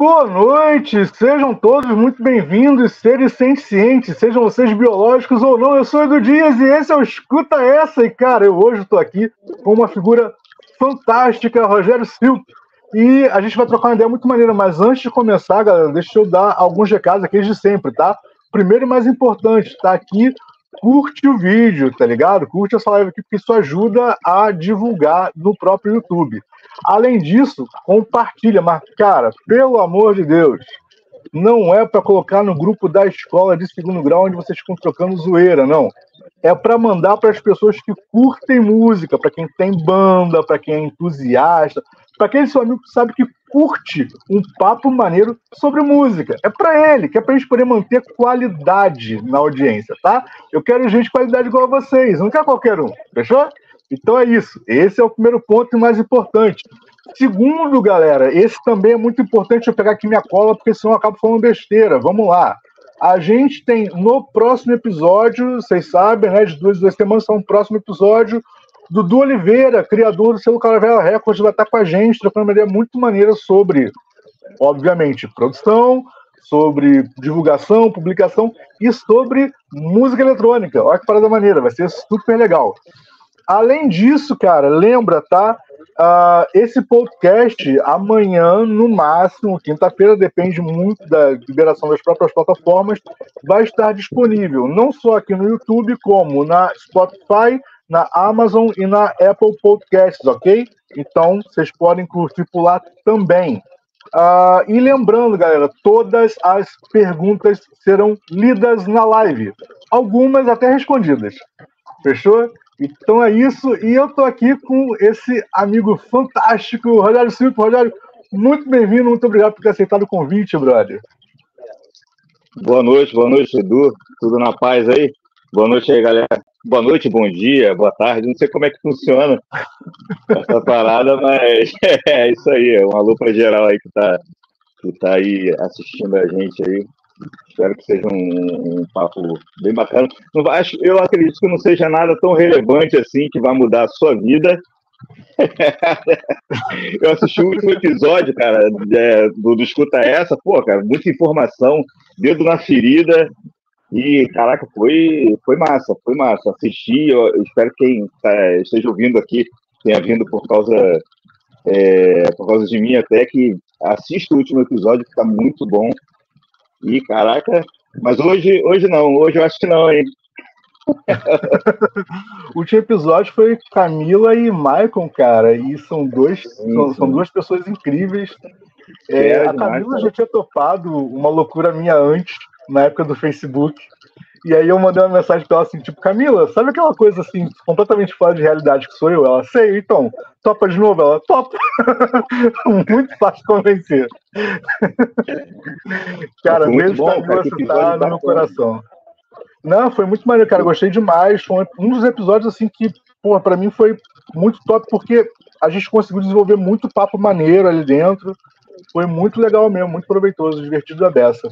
Boa noite, sejam todos muito bem-vindos, seres sencientes, sejam vocês biológicos ou não. Eu sou Edu Dias e esse é o Escuta Essa. E cara, eu hoje estou aqui com uma figura fantástica, Rogério Silva. E a gente vai trocar uma ideia muito maneira, mas antes de começar, galera, deixa eu dar alguns recados aqui de sempre, tá? Primeiro e mais importante, tá aqui, curte o vídeo, tá ligado? Curte essa live aqui, porque isso ajuda a divulgar no próprio YouTube. Além disso, compartilha, mas, cara, pelo amor de Deus, não é para colocar no grupo da escola de segundo grau onde vocês ficam trocando zoeira, não. É para mandar para as pessoas que curtem música, para quem tem banda, para quem é entusiasta, para aquele seu amigo que sabe que curte um papo maneiro sobre música. É para ele, que é para a gente poder manter qualidade na audiência, tá? Eu quero gente de qualidade igual a vocês, não quer qualquer um, fechou? Então é isso. Esse é o primeiro ponto mais importante. Segundo, galera, esse também é muito importante eu pegar aqui minha cola, porque senão eu acabo falando besteira. Vamos lá. A gente tem no próximo episódio, vocês sabem, né? De duas duas semanas, são o próximo episódio. Dudu Oliveira, criador do selo Caravela Records, vai estar com a gente, trocando uma ideia muito maneira sobre, obviamente, produção, sobre divulgação, publicação e sobre música eletrônica. Olha que parada maneira, vai ser super legal. Além disso, cara, lembra, tá? Uh, esse podcast, amanhã, no máximo, quinta-feira, depende muito da liberação das próprias plataformas, vai estar disponível não só aqui no YouTube, como na Spotify, na Amazon e na Apple Podcasts, ok? Então, vocês podem curtir por lá também. Uh, e lembrando, galera, todas as perguntas serão lidas na live, algumas até respondidas. Fechou? Então é isso, e eu tô aqui com esse amigo fantástico, Rogério Silva. Rogério, muito bem-vindo, muito obrigado por ter aceitado o convite, brother. Boa noite, boa noite, Edu. Tudo na paz aí? Boa noite aí, galera. Boa noite, bom dia, boa tarde. Não sei como é que funciona essa parada, mas é isso aí. É um alô para geral aí que tá, que tá aí assistindo a gente aí. Espero que seja um, um papo bem bacana. Não, acho, eu acredito que não seja nada tão relevante assim que vai mudar a sua vida. eu assisti o último episódio, cara, é, do, do Escuta Essa, pô, cara, muita informação, dedo na ferida, e, caraca, foi, foi massa, foi massa. Assisti, eu espero que quem tá, esteja ouvindo aqui tenha vindo por causa, é, por causa de mim até, que assista o último episódio, que tá muito bom. E caraca, mas hoje, hoje não, hoje eu acho que não, hein? o último episódio foi Camila e Michael, cara, e são dois, sim, são, sim. são, duas pessoas incríveis. É, é, a Camila já tinha topado uma loucura minha antes, na época do Facebook. E aí eu mandei uma mensagem pra ela assim, tipo, Camila, sabe aquela coisa assim, completamente fora de realidade que sou eu? Ela, sei, então, topa de novo? Ela, topa. Muito fácil de convencer. cara, mesmo bom, Camila, você tá no meu coração. Não, foi muito maneiro, cara, gostei demais. Foi um dos episódios, assim, que, porra, pra mim foi muito top, porque a gente conseguiu desenvolver muito papo maneiro ali dentro. Foi muito legal mesmo, muito proveitoso, divertido da beça.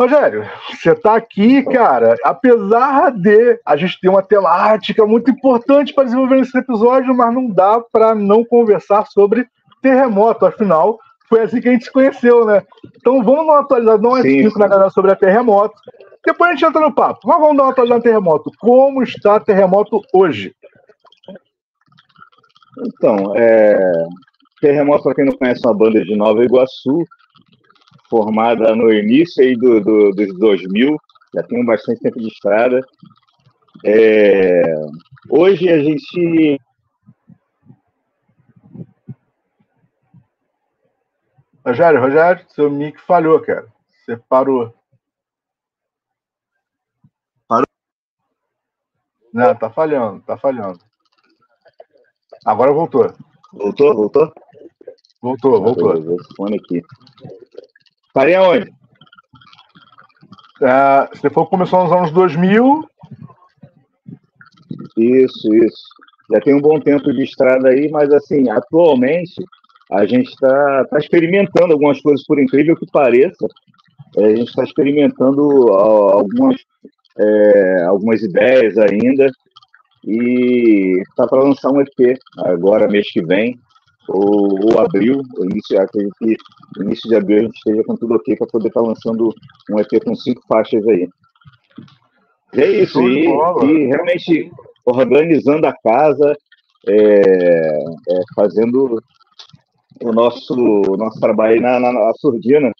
Rogério, você está aqui, cara, apesar de a gente ter uma temática muito importante para desenvolver nesse episódio, mas não dá para não conversar sobre terremoto, afinal, foi assim que a gente se conheceu, né? Então vamos dar uma atualizada, não é cinco na galera sobre a terremoto. Depois a gente entra no papo. Mas vamos dar uma atualizada no terremoto. Como está terremoto hoje? Então, é... terremoto, para quem não conhece, é uma banda de Nova Iguaçu, formada no início aí do, do, dos 2000, já tem bastante tempo de estrada. É, hoje a gente. Rogério, Rogério, seu mic falhou, cara. Você parou. Parou? Não, tá falhando, tá falhando. Agora voltou. Voltou? Voltou? Voltou, voltou. Vou fone aqui. Parei aonde? É, você falou que começou nos anos 2000. Isso, isso. Já tem um bom tempo de estrada aí, mas assim, atualmente a gente está tá experimentando algumas coisas, por incrível que pareça. É, a gente está experimentando algumas, é, algumas ideias ainda e está para lançar um EP agora, mês que vem. Ou, ou abril, início, acredito que início de abril a gente esteja com tudo ok para poder estar tá lançando um EP com cinco faixas aí. E é isso, e, e, realmente organizando a casa, é, é, fazendo o nosso, o nosso trabalho na, na, na surdina,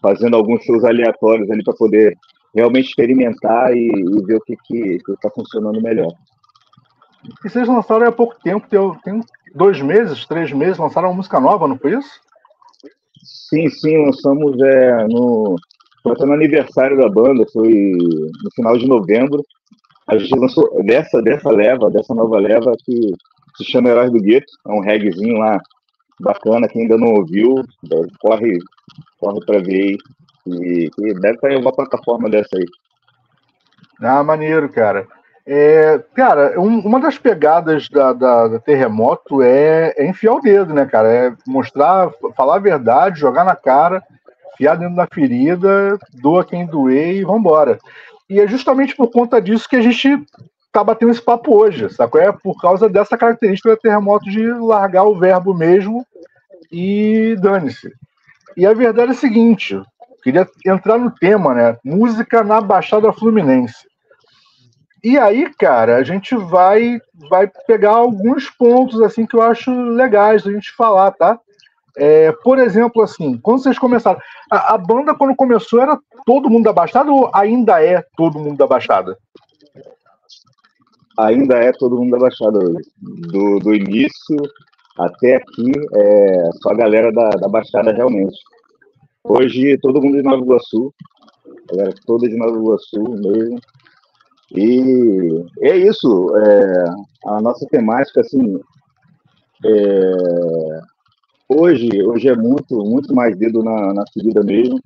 fazendo alguns shows aleatórios ali para poder realmente experimentar e, e ver o que está funcionando melhor. E vocês lançaram há pouco tempo, tem, dois meses, três meses, lançaram uma música nova, não foi isso? Sim, sim, lançamos é, no. Foi no aniversário da banda, foi no final de novembro. A gente lançou dessa, dessa leva, dessa nova leva, que se chama Heróis do Gueto, é um reggaezinho lá bacana, quem ainda não ouviu, corre, corre para ver aí. E, e deve estar em uma plataforma dessa aí. Ah, maneiro, cara. É, cara, um, uma das pegadas da, da, da terremoto é, é, enfiar o dedo, né, cara? É mostrar, falar a verdade, jogar na cara, enfiar dentro da ferida, doa quem doer e vambora. E é justamente por conta disso que a gente tá batendo esse papo hoje, sacou? É por causa dessa característica da terremoto de largar o verbo mesmo e dane-se. E a verdade é a seguinte: queria entrar no tema, né? Música na Baixada Fluminense. E aí, cara, a gente vai vai pegar alguns pontos assim que eu acho legais a gente falar, tá? É, por exemplo, assim, quando vocês começaram, a, a, banda quando começou era todo mundo da Baixada ou ainda é todo mundo da Baixada? Ainda é todo mundo da Baixada Do, do início até aqui, é só a galera da, da Baixada realmente. Hoje todo mundo de Nova Iguaçu, galera toda de Nova Iguaçu mesmo. E é isso, é, a nossa temática, assim, é, hoje, hoje é muito, muito mais dedo na, na ferida mesmo.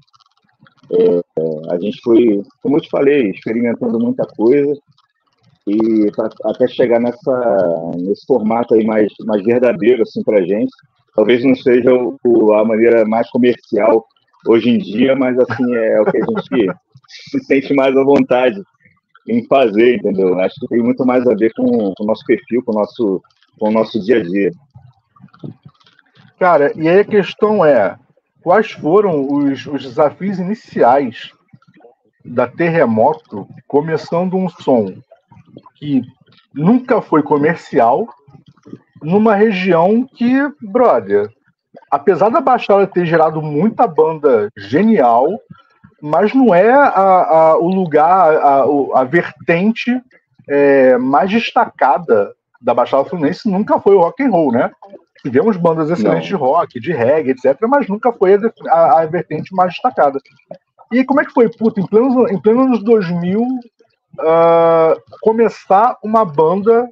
É, a gente foi, como eu te falei, experimentando muita coisa e pra, até chegar nessa, nesse formato aí mais, mais verdadeiro, assim, pra gente. Talvez não seja o, a maneira mais comercial hoje em dia, mas, assim, é o que a gente se sente mais à vontade em fazer, entendeu? Acho que tem muito mais a ver com, com o nosso perfil, com o nosso, com o nosso dia a dia. Cara, e aí a questão é: quais foram os, os desafios iniciais da Terremoto começando um som que nunca foi comercial, numa região que, brother, apesar da Baixada ter gerado muita banda genial, mas não é a, a, o lugar, a, a vertente é, mais destacada da Baixada Fluminense nunca foi o rock and roll, né? Tivemos bandas excelentes não. de rock, de reggae, etc., mas nunca foi a, vertente mais destacada. E como é que foi, puta, em pleno, em pleno anos 2000, uh, ah, começar uma banda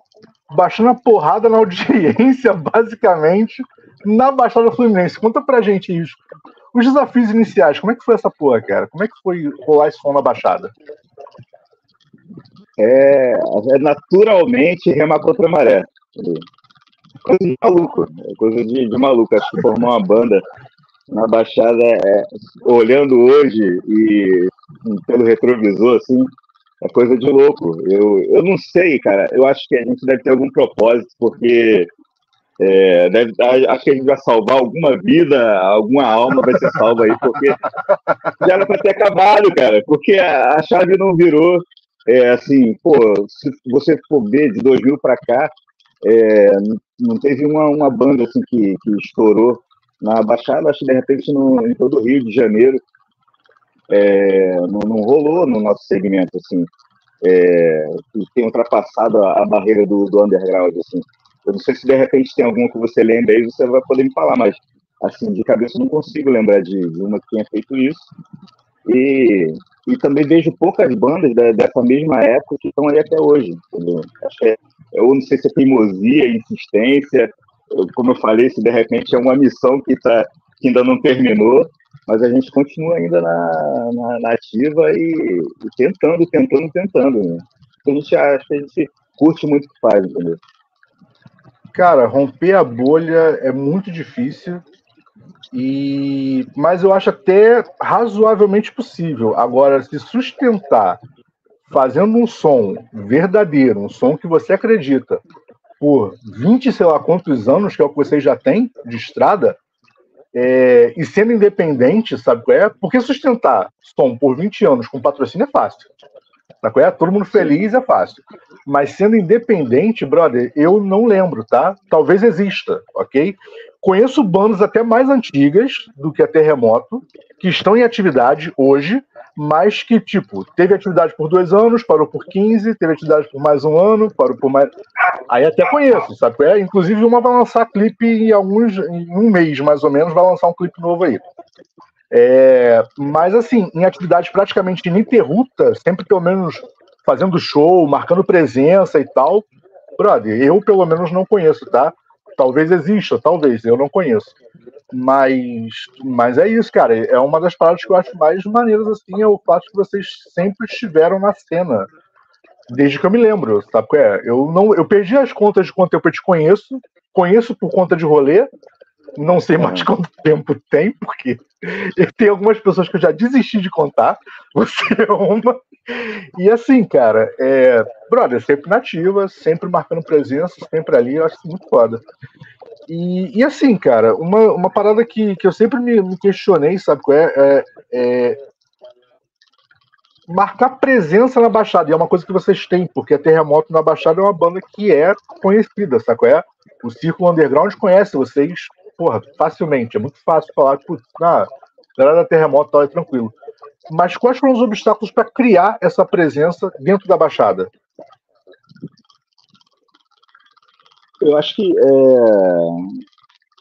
baixando a porrada na audiência, basicamente, na Baixada Fluminense? Conta pra gente isso. Os desafios iniciais, como é que foi essa porra, cara? Como é que foi rolar esse som na Baixada? É, é naturalmente remar contra a maré. Coisa de maluco, coisa de, de maluco. Acho que formar uma banda na Baixada, é, olhando hoje e pelo retrovisor, assim, é coisa de louco. Eu, eu não sei, cara. Eu acho que a gente deve ter algum propósito, porque é, deve, acho que a gente vai salvar alguma vida, alguma alma vai ser salva aí, porque já era para ter acabado, cara, porque a, chave não virou. É, assim, pô, se você for ver de 2000 para cá, é, não teve uma, uma banda assim que, que estourou na Baixada, acho que de repente no, em todo o Rio de Janeiro é, não, não, rolou no nosso segmento, assim, é, tem ultrapassado a, a barreira do, do underground, assim. Eu não sei se de repente tem alguma que você lembra aí, você vai poder me falar, mas assim, de cabeça eu não consigo lembrar de, de uma que tenha feito isso. E, e também vejo poucas bandas da, dessa mesma época que estão aí até hoje. Entendeu? É, eu não sei se é teimosia, insistência, como eu falei, se de repente é uma missão que, tá, que ainda não terminou, mas a gente continua ainda na, na, na ativa e, e, tentando, tentando, tentando. Né? A gente acha a gente curte muito o que faz, entendeu? Cara, romper a bolha é muito difícil. E mas eu acho até razoavelmente possível. Agora, se sustentar fazendo um som verdadeiro, um som que você acredita, por 20, sei lá quantos anos, que é o que vocês já têm de estrada, é, e sendo independente, sabe qual é? Porque sustentar som por 20 anos com patrocínio é fácil. É? Todo mundo feliz é fácil. Mas sendo independente, brother, eu não lembro, tá? Talvez exista, ok? Conheço bandas até mais antigas do que a Terremoto, que estão em atividade hoje, mas que, tipo, teve atividade por dois anos, parou por 15, teve atividade por mais um ano, parou por mais. Aí até conheço, sabe? É, inclusive, uma vai lançar clipe em alguns. em um mês, mais ou menos, vai lançar um clipe novo aí. É, mas assim, em atividade praticamente ininterrupta, sempre pelo menos fazendo show, marcando presença e tal, brother, eu pelo menos não conheço, tá? Talvez exista, talvez, eu não conheço. Mas, mas é isso, cara. É uma das paradas que eu acho mais maneiras, assim, é o fato que vocês sempre estiveram na cena. Desde que eu me lembro, sabe? É? Eu, não, eu perdi as contas de quanto tempo eu te conheço, conheço por conta de rolê, não sei mais quanto tempo tem, porque tem algumas pessoas que eu já desisti de contar, você é uma. E assim, cara, é, brother, sempre nativa, sempre marcando presença, sempre ali, eu acho muito foda. E, e assim, cara, uma, uma parada que, que eu sempre me, me questionei, sabe qual é? é? é? Marcar presença na Baixada, e é uma coisa que vocês têm, porque a Terremoto na Baixada é uma banda que é conhecida, sabe qual é? O Círculo Underground conhece vocês, porra, facilmente. É muito fácil falar, putz, ah, galera da Terremoto tal, é tranquilo. Mas quais foram os obstáculos para criar essa presença dentro da Baixada? Eu acho que é,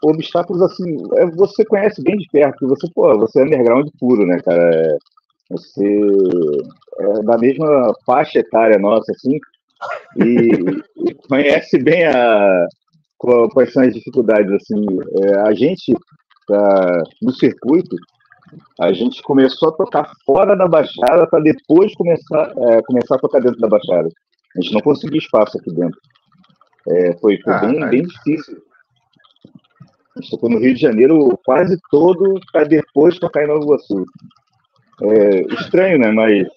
obstáculos assim, é, você conhece bem de perto, você, pô, você é underground puro, né, cara? É, você é da mesma faixa etária nossa, assim, e, e conhece bem a, quais são as dificuldades, assim. É, a gente, pra, no circuito, a gente começou a tocar fora da Baixada para depois começar, é, começar a tocar dentro da Baixada. A gente não conseguiu espaço aqui dentro. É, foi, foi ah, bem, bem difícil. A gente tocou no Rio de Janeiro quase todo para depois tocar em Nova Iguaçu. É, estranho, né? Mas.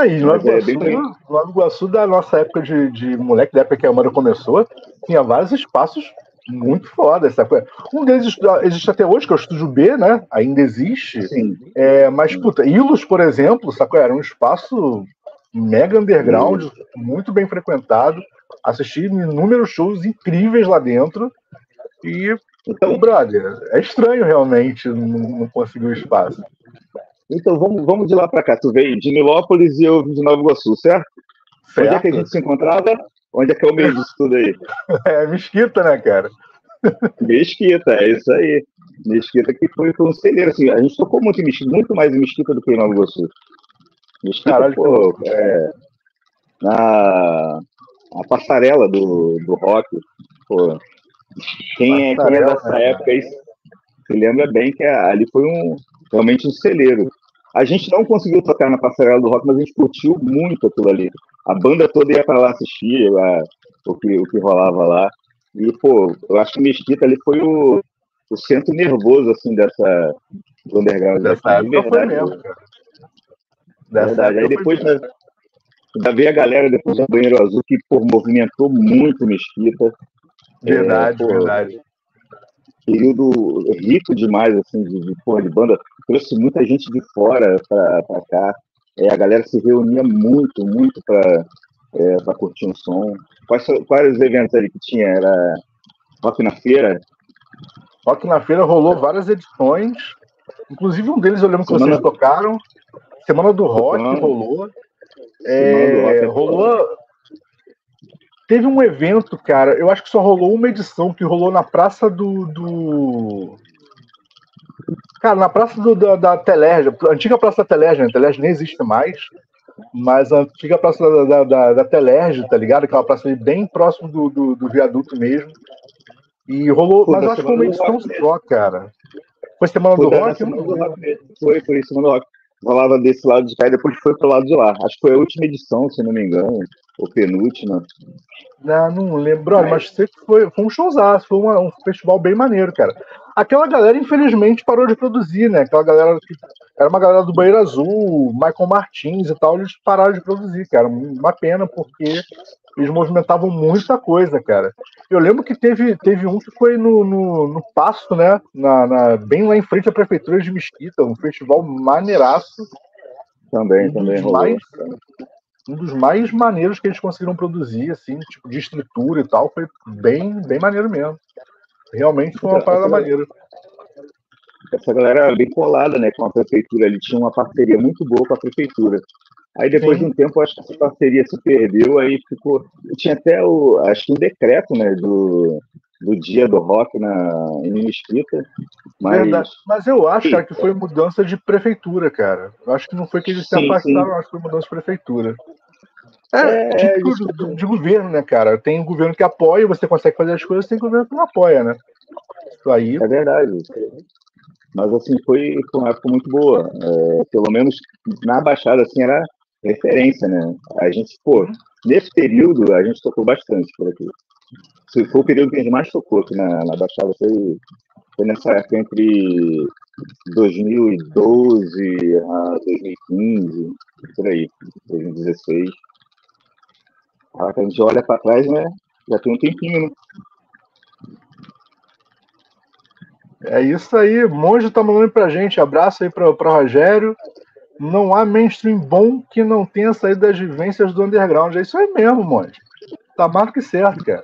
Aí, Nova é Iguaçu, Nova Iguaçu, da nossa época de, de moleque, da época que a Amanda começou, tinha vários espaços muito foda. Sabe? Um deles existe até hoje, que é o Estúdio B, né? Ainda existe. Sim. É, mas, puta, Ilus, por exemplo, sabe? era um espaço mega underground, Sim. muito bem frequentado. Assisti inúmeros shows incríveis lá dentro. E, então, brother, é estranho realmente não, não conseguir o espaço. Então vamos, vamos de lá para cá. Tu veio de Nilópolis e eu vim de Nova Iguaçu, certo? certo? Onde é que a gente se encontrava? Onde é que é o meio disso tudo aí? É Mesquita, né, cara? Mesquita, é isso aí. Mesquita que foi, um celeiro, assim, a gente tocou muito em Mesquita, muito mais em Mesquita do que em Nova Iguaçu. Mesquita, Caralho, pô, é, na a passarela do, do rock, pô, quem é, quem é dessa né, época aí, se lembra bem que ali foi um, realmente um celeiro. A gente não conseguiu tocar na passarela do rock, mas a gente curtiu muito aquilo ali a banda toda ia para lá assistir a, o, que, o que rolava lá. E, pô, eu acho que Mesquita ali foi o, o centro nervoso, assim, dessa do underground. Dessa época verdade, mesmo, cara. Verdade. Aí depois né, ainda veio a galera depois do Banheiro Azul que, pô, movimentou muito Mesquita. Verdade, é, pô, verdade. Período rico demais, assim, de, de, porra, de banda. Trouxe muita gente de fora para cá. É, a galera se reunia muito, muito para é, curtir um som. Quais, quais os eventos ali que tinha? Era Rock na Feira? Rock na Feira rolou várias edições. Inclusive um deles eu lembro que Semana... vocês tocaram. Semana do Rock Semana... rolou. É, é rolou. Teve um evento, cara. Eu acho que só rolou uma edição que rolou na Praça do, do... Cara, na praça do, da, da Telerja, antiga praça da Telerja, né? A Telerja nem existe mais, mas a antiga praça da, da, da, da Telerja, tá ligado? Aquela praça ali bem próximo do, do, do viaduto mesmo. E rolou, Pô, mas acho que foi uma edição só, cara. Foi semana do, rock, semana do rock? Foi, foi semana do rock. Rolava desse lado de cá e depois foi pro lado de lá. Acho que foi a última edição, se não me engano, ou penúltima. Não, não lembro, mas, mas foi, foi um showzaço, foi um festival bem maneiro, cara aquela galera, infelizmente, parou de produzir, né? Aquela galera que era uma galera do Banheiro Azul, Michael Martins e tal, eles pararam de produzir, cara. Uma pena, porque eles movimentavam muita coisa, cara. Eu lembro que teve, teve um que foi no, no, no Passo, né? Na, na, bem lá em frente à Prefeitura de Mesquita, um festival maneiraço. Também, um também rolou. Mais, um dos mais maneiros que eles conseguiram produzir, assim, tipo, de estrutura e tal, foi bem, bem maneiro mesmo. Realmente foi uma parada maneira. Essa galera era bem colada, né, com a prefeitura. Ele tinha uma parceria muito boa com a prefeitura. Aí depois Sim. de um tempo, acho que essa parceria se perdeu, aí ficou. Tinha até o, acho que um decreto, né, do, do dia do rock na, em Mesquita. Mas... Verdade. mas eu acho, cara, que foi mudança de prefeitura, cara. Eu acho que não foi que eles se sim, afastaram, sim. acho que foi mudança de prefeitura. É, é tipo, de, de, governo, né, cara? Tem um governo que apoia, você consegue fazer as coisas, tem um governo que não apoia, né? Isso aí. É verdade. Mas assim, foi, foi uma época muito boa. É, pelo menos na Baixada, assim, era referência, né? A gente, pô, nesse período a gente tocou bastante por aqui. Foi o período que a gente mais tocou aqui na, na Baixada, foi, foi nessa época entre 2012 a 2015, por aí, 2016. A gente olha para trás, né? Já tem um tempinho, né? É isso aí, Monge tá mandando pra gente. Abraço aí para pra Rogério não há mainstream bom que não tenha saído das vivências do underground. É isso aí mesmo, Monte. Tá mais do que certo, cara.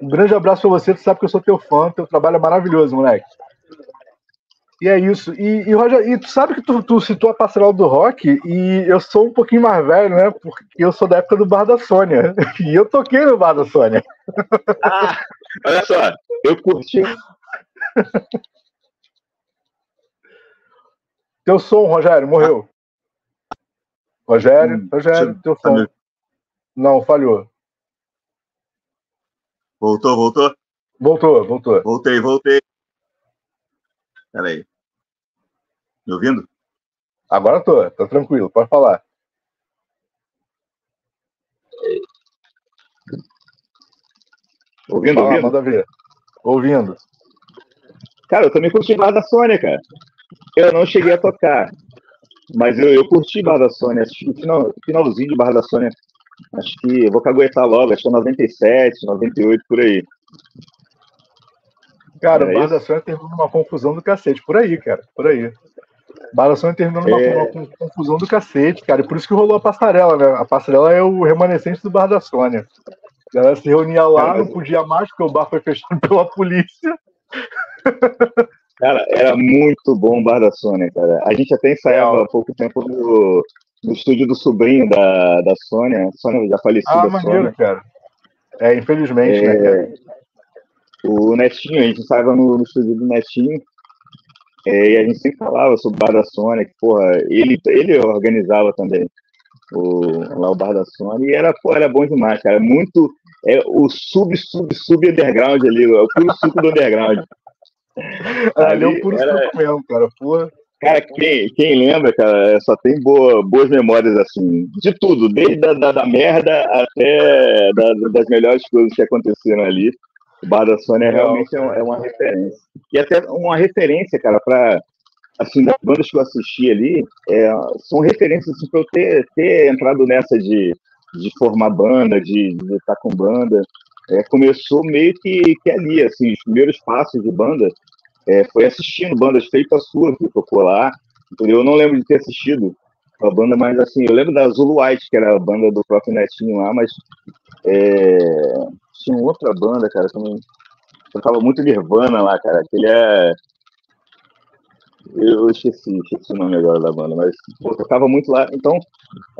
Um grande abraço pra você, tu sabe que eu sou teu fã, teu trabalho é maravilhoso, moleque. E é isso. E, e Roger, e tu sabe que tu, tu citou a passarela do rock, e eu sou um pouquinho mais velho, né? Porque eu sou da época do Bar da Sônia. E eu toquei no Bar da Sônia. Ah, olha só, eu curti. Teu som, Rogério, morreu. Rogério, hum, Rogério, teu som. Não, falhou. Voltou, voltou? Voltou, voltou. Voltei, voltei. Peraí. Me ouvindo? Agora tô, tá tranquilo, pode falar. Ouvindo, Fala, ouvindo? Manda ver. Ouvindo. Cara, eu também curti mais da Sônia, cara. Eu não cheguei a tocar, mas eu, eu curti Barra da Sônia, acho que final, finalzinho de Barra da Sônia. Acho que vou caguetar logo, acho que é 97, 98, por aí. Cara, é o Barra da Sônia terminou numa confusão do cacete, por aí, cara, por aí. Barra da Sônia terminou numa, é... confusão do cacete, cara, e por isso que rolou a passarela, né? A passarela é o remanescente do Barra da Sônia. A galera se reunia lá, não podia mais, porque o bar foi fechado pela polícia. Cara, era muito bom o Bar da Sônia, cara. A gente até ensaiava há pouco tempo no, no estúdio do sobrinho da, da Sônia. Sônia já falecida. Ah, maneiro, Sônia. cara. É, infelizmente, né, é, né, cara? O Netinho, a gente ensaiava no, no estúdio do Netinho. É, e a gente sempre falava sobre o Bar da Sônia, que, porra, ele, ele organizava também o, lá o Bar da Sônia, e era, porra, era bom demais, cara. Muito. É o sub, sub, sub underground ali, é o puro suco do underground. Ali é o puro era... mesmo, cara. Porra. Cara, quem, quem lembra, cara, só tem boa, boas memórias, assim, de tudo, desde a, da, da merda até da, das melhores coisas que aconteceram ali. O Bar da Sônia realmente é, é, uma referência. E até uma referência, cara, para assim, das bandas que eu assisti ali, é, são referências assim, para eu ter, ter entrado nessa de, de formar banda, de, estar com banda é, começou meio que, que ali, assim, os primeiros passos de banda é, foi assistindo bandas feitas suas que tocou lá, entendeu? Eu não lembro de ter assistido a banda, mas assim, eu lembro da Zulu White, que era a banda do próprio Netinho lá, mas é, tinha outra banda, cara, também. Eu tava muito Nirvana lá, cara, que ele é eu esqueci, esqueci o nome agora da banda, mas pô, tocava muito lá. Então,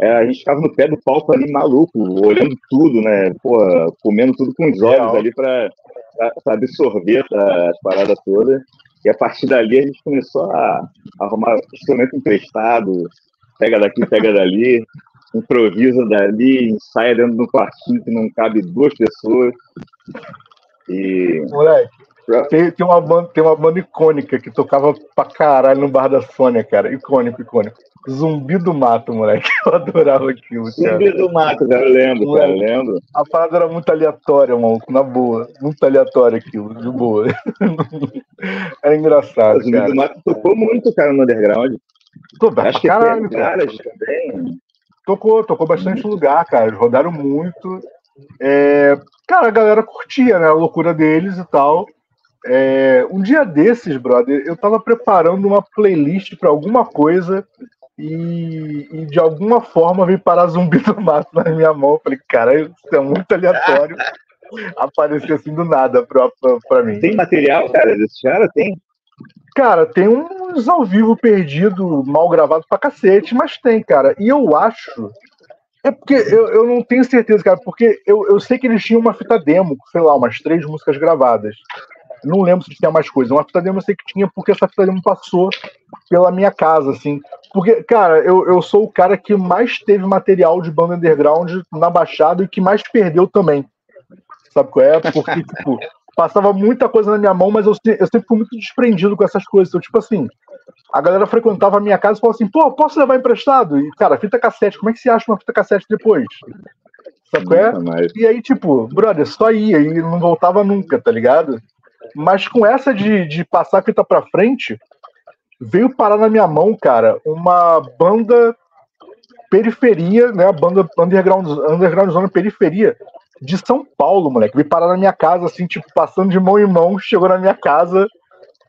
é, a gente ficava no pé do palco ali maluco, olhando tudo, né? Pô, comendo tudo com os olhos ali para absorver as paradas todas. E a partir dali a gente começou a, a arrumar instrumento emprestado, pega daqui, pega dali, improvisa dali, ensaia dentro de um quartinho que não cabe duas pessoas. E. Moleque, tem, tem, uma banda, tem uma banda icônica que tocava pra caralho no bar da Sônia, cara. Icônico, icônico. Zumbi do Mato, moleque. Eu adorava aquilo, cara. Zumbi do Mato, cara, eu lembro, cara, eu lembro. A parada era muito aleatória, maluco, na boa. Muito aleatória aquilo, de boa. era engraçado, o Zumbi cara. do Mato tocou muito, cara, no underground. Tô, Acho que caralho, cara. também. Tocou, tocou bastante lugar, cara. Eles rodaram muito. É, cara, a galera curtia, né? A loucura deles e tal. É, um dia desses, brother, eu tava preparando uma playlist para alguma coisa e, e, de alguma forma veio parar zumbi do mato na minha mão. Eu falei, cara, isso é muito aleatório. Apareceu assim do nada pra, pra, pra mim. Tem material, cara, desse cara? Tem? Cara, tem uns ao vivo perdido, mal gravado pra cacete, mas tem, cara. E eu acho. É porque eu, eu não tenho certeza, cara, porque eu, eu sei que eles tinham uma fita demo, sei lá, umas três músicas gravadas. Não lembro se tinha mais coisa. Uma fita demo eu sei que tinha, porque essa fita demo passou pela minha casa, assim. Porque, cara, eu, eu sou o cara que mais teve material de banda underground na Baixada e que mais perdeu também. Sabe qual é? Porque, tipo, passava muita coisa na minha mão, mas eu, eu sempre fui muito desprendido com essas coisas. Então, tipo assim, a galera frequentava a minha casa e falava assim, pô, posso levar emprestado? E, cara, fita cassete, como é que você acha uma fita cassete depois? Sabe qual é? E aí, tipo, brother, só ia e não voltava nunca, tá ligado? Mas com essa de, de passar a fita pra frente, veio parar na minha mão, cara, uma banda periferia, né? A banda underground, underground zona periferia, de São Paulo, moleque. Veio parar na minha casa, assim, tipo, passando de mão em mão, chegou na minha casa.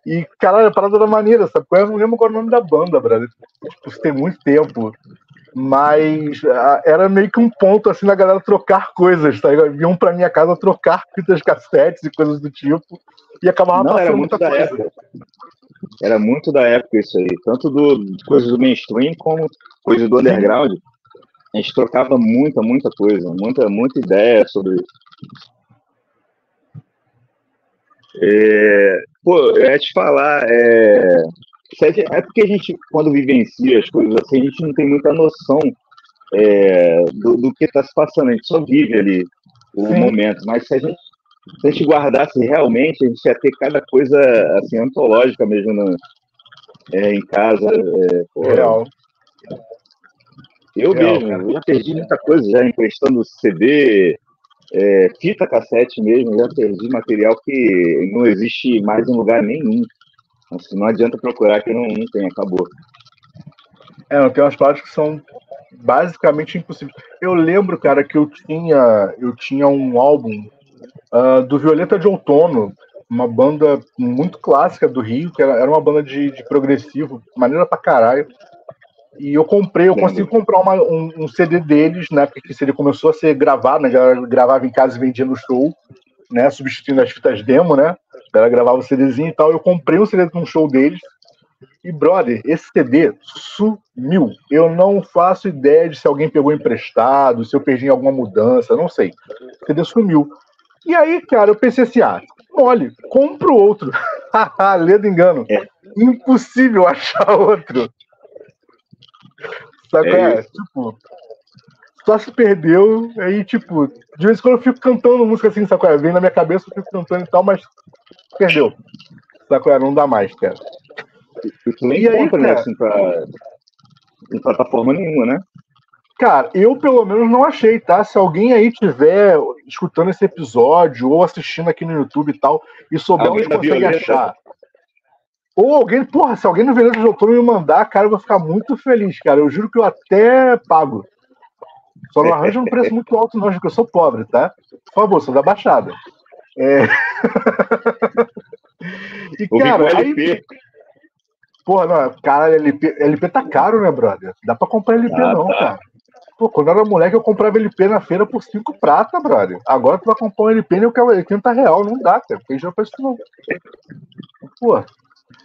E, caralho, a parada da maneira, sabe? Eu não lembro é o nome da banda, brother. Tipo, tem muito tempo. Mas era meio que um ponto, assim, da galera trocar coisas, tá ligado? Pra minha casa trocar fitas cassetes e coisas do tipo. E acabava não, passando muita coisa. Época. Era muito da época isso aí. Tanto do coisas do mainstream como coisas do underground a gente trocava muita, muita coisa, muita, muita ideia sobre isso. É, pô, eu ia te falar, é, é porque a gente, quando vivencia as coisas assim, a gente não tem muita noção é, do, do, que está se passando, a gente só vive ali o Sim. momento, mas se a, gente, se a gente guardasse realmente, a gente ia ter cada coisa assim, antológica mesmo no, é, em casa. É, pô, Real. Eu Real, mesmo, cara. já perdi muita coisa já emprestando CD, é, fita cassete mesmo, já perdi material que não existe mais em lugar nenhum. Assim, não adianta procurar que não, não tem, acabou. É, tem umas partes que são basicamente impossíveis. Eu lembro, cara, que eu tinha, eu tinha um álbum uh, do Violeta de Outono, uma banda muito clássica do Rio, que era, era uma banda de, de progressivo, maneira pra caralho. E eu comprei, eu consegui comprar uma, um, um, CD deles, né? Porque esse CD começou a ser gravado, né? Gravava em casa e vendia no show, né? Substituindo as fitas demo, né? Ela gravava o CDzinho e tal. Eu comprei um CD num show deles. E, brother, esse CD sumiu. Eu não faço ideia de se alguém pegou emprestado, se eu perdi em alguma mudança, não sei. O CD sumiu. E aí, cara, eu pensei assim: ah, olha, compro outro. Ledo engano. É. Impossível achar outro. Sabe? É, é tipo, só se perdeu, aí, tipo, de vez em quando eu fico cantando música assim, sabe? É? Vem na minha cabeça, eu fico cantando e tal, mas perdeu. Sabe? É? Não dá mais, cara. Isso nem e aí, né, cara? Assim, pra... Em plataforma nenhuma, né? Cara, eu pelo menos não achei, tá? Se alguém aí tiver escutando esse episódio ou assistindo aqui no YouTube e tal, e souber alguém onde consegue achar. Ou alguém, porra, se alguém no Veneza de Outono me mandar, cara, eu vou ficar muito feliz, cara. Eu juro que eu até pago. Só não arranja um preço muito alto, não, porque eu sou pobre, tá? Por favor, sou da Baixada. É... e, cara, aí... Porra, não, cara, LP, LP tá caro, né, brother? Dá pra comprar LP ah, não, tá. cara. Pô, quando eu era moleque, eu comprava LP na feira por 5 prata, brother. Agora tu vai comprar um LP e eu quero 80 real. Não dá, cara. Porque já faz isso não. Pô,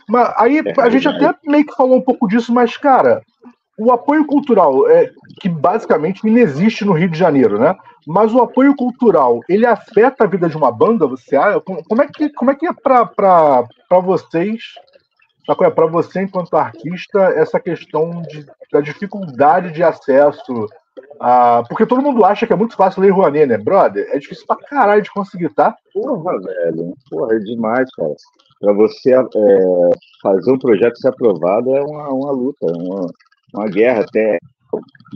mas aí é, a gente até meio que falou um pouco disso, mas, cara, o apoio cultural, é, que basicamente não existe no Rio de Janeiro, né? Mas o apoio cultural, ele afeta a vida de uma banda? Você como é que como é que é para vocês, é para você enquanto artista essa questão de, da dificuldade de acesso a, porque todo mundo acha que é muito fácil ler Rouanet, né, brother? É difícil pra caralho de conseguir, tá? Porra, velho. Porra, é demais, cara para você é, fazer um projeto ser aprovado é uma, uma luta, uma, uma guerra até.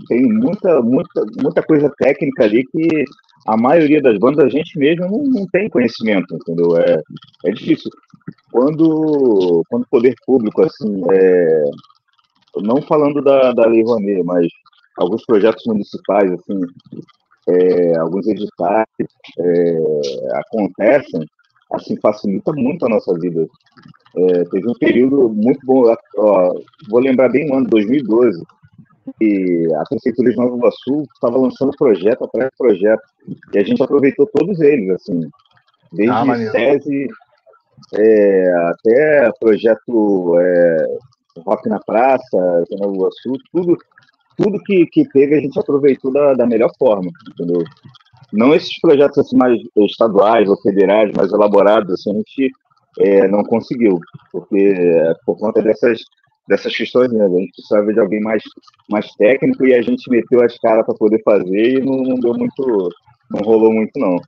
Tem muita, muita, muita coisa técnica ali que a maioria das bandas a gente mesmo não, não tem conhecimento, entendeu? É, é difícil. Quando, quando o poder público assim, é, não falando da, da Lei Rouanet, mas alguns projetos municipais, assim, é, alguns editais é, acontecem, assim, facilita muito a nossa vida. É, teve um período muito bom, ó, vou lembrar bem o ano 2012, e a Prefeitura de Nova Iguaçu estava lançando projeto atrás de projeto, e a gente aproveitou todos eles, assim, desde ah, SESI é, até projeto é, Rock na Praça, de Nova Iguaçu, tudo, tudo que, que teve a gente aproveitou da, da melhor forma, entendeu? Não esses projetos assim mais estaduais ou federais, mais elaborados, assim, a gente é, não conseguiu, porque é, por conta dessas dessas questões, né? A gente precisava de alguém mais, mais técnico e a gente meteu as caras para poder fazer e não, não, deu muito, não rolou muito, não.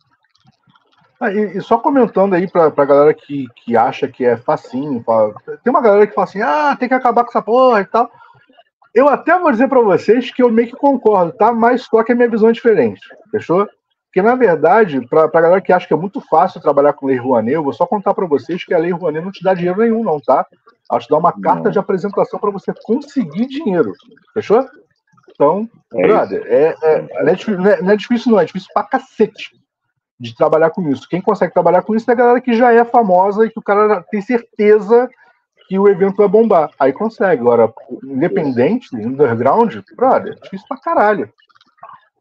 Ah, e, e, só comentando aí para a galera que, que acha que é facinho, fala, tem uma galera que fala assim, ah, tem que acabar com essa porra e tal. Eu até vou dizer para vocês que eu meio que concordo, tá? Mas só que a minha visão é diferente, fechou? Porque, na verdade, para a galera que acha que é muito fácil trabalhar com Lei Rouanet, eu vou só contar para vocês que a Lei Rouanet não te dá dinheiro nenhum, não, tá? Ela te dá uma carta de apresentação para você conseguir dinheiro. Fechou? Então, é brother, é, é, não, é difícil, não, é, não é difícil, não, é difícil pra cacete de trabalhar com isso. Quem consegue trabalhar com isso é a galera que já é famosa e que o cara tem certeza que o evento vai bombar. Aí consegue. Agora, independente, underground, brother, é difícil pra caralho.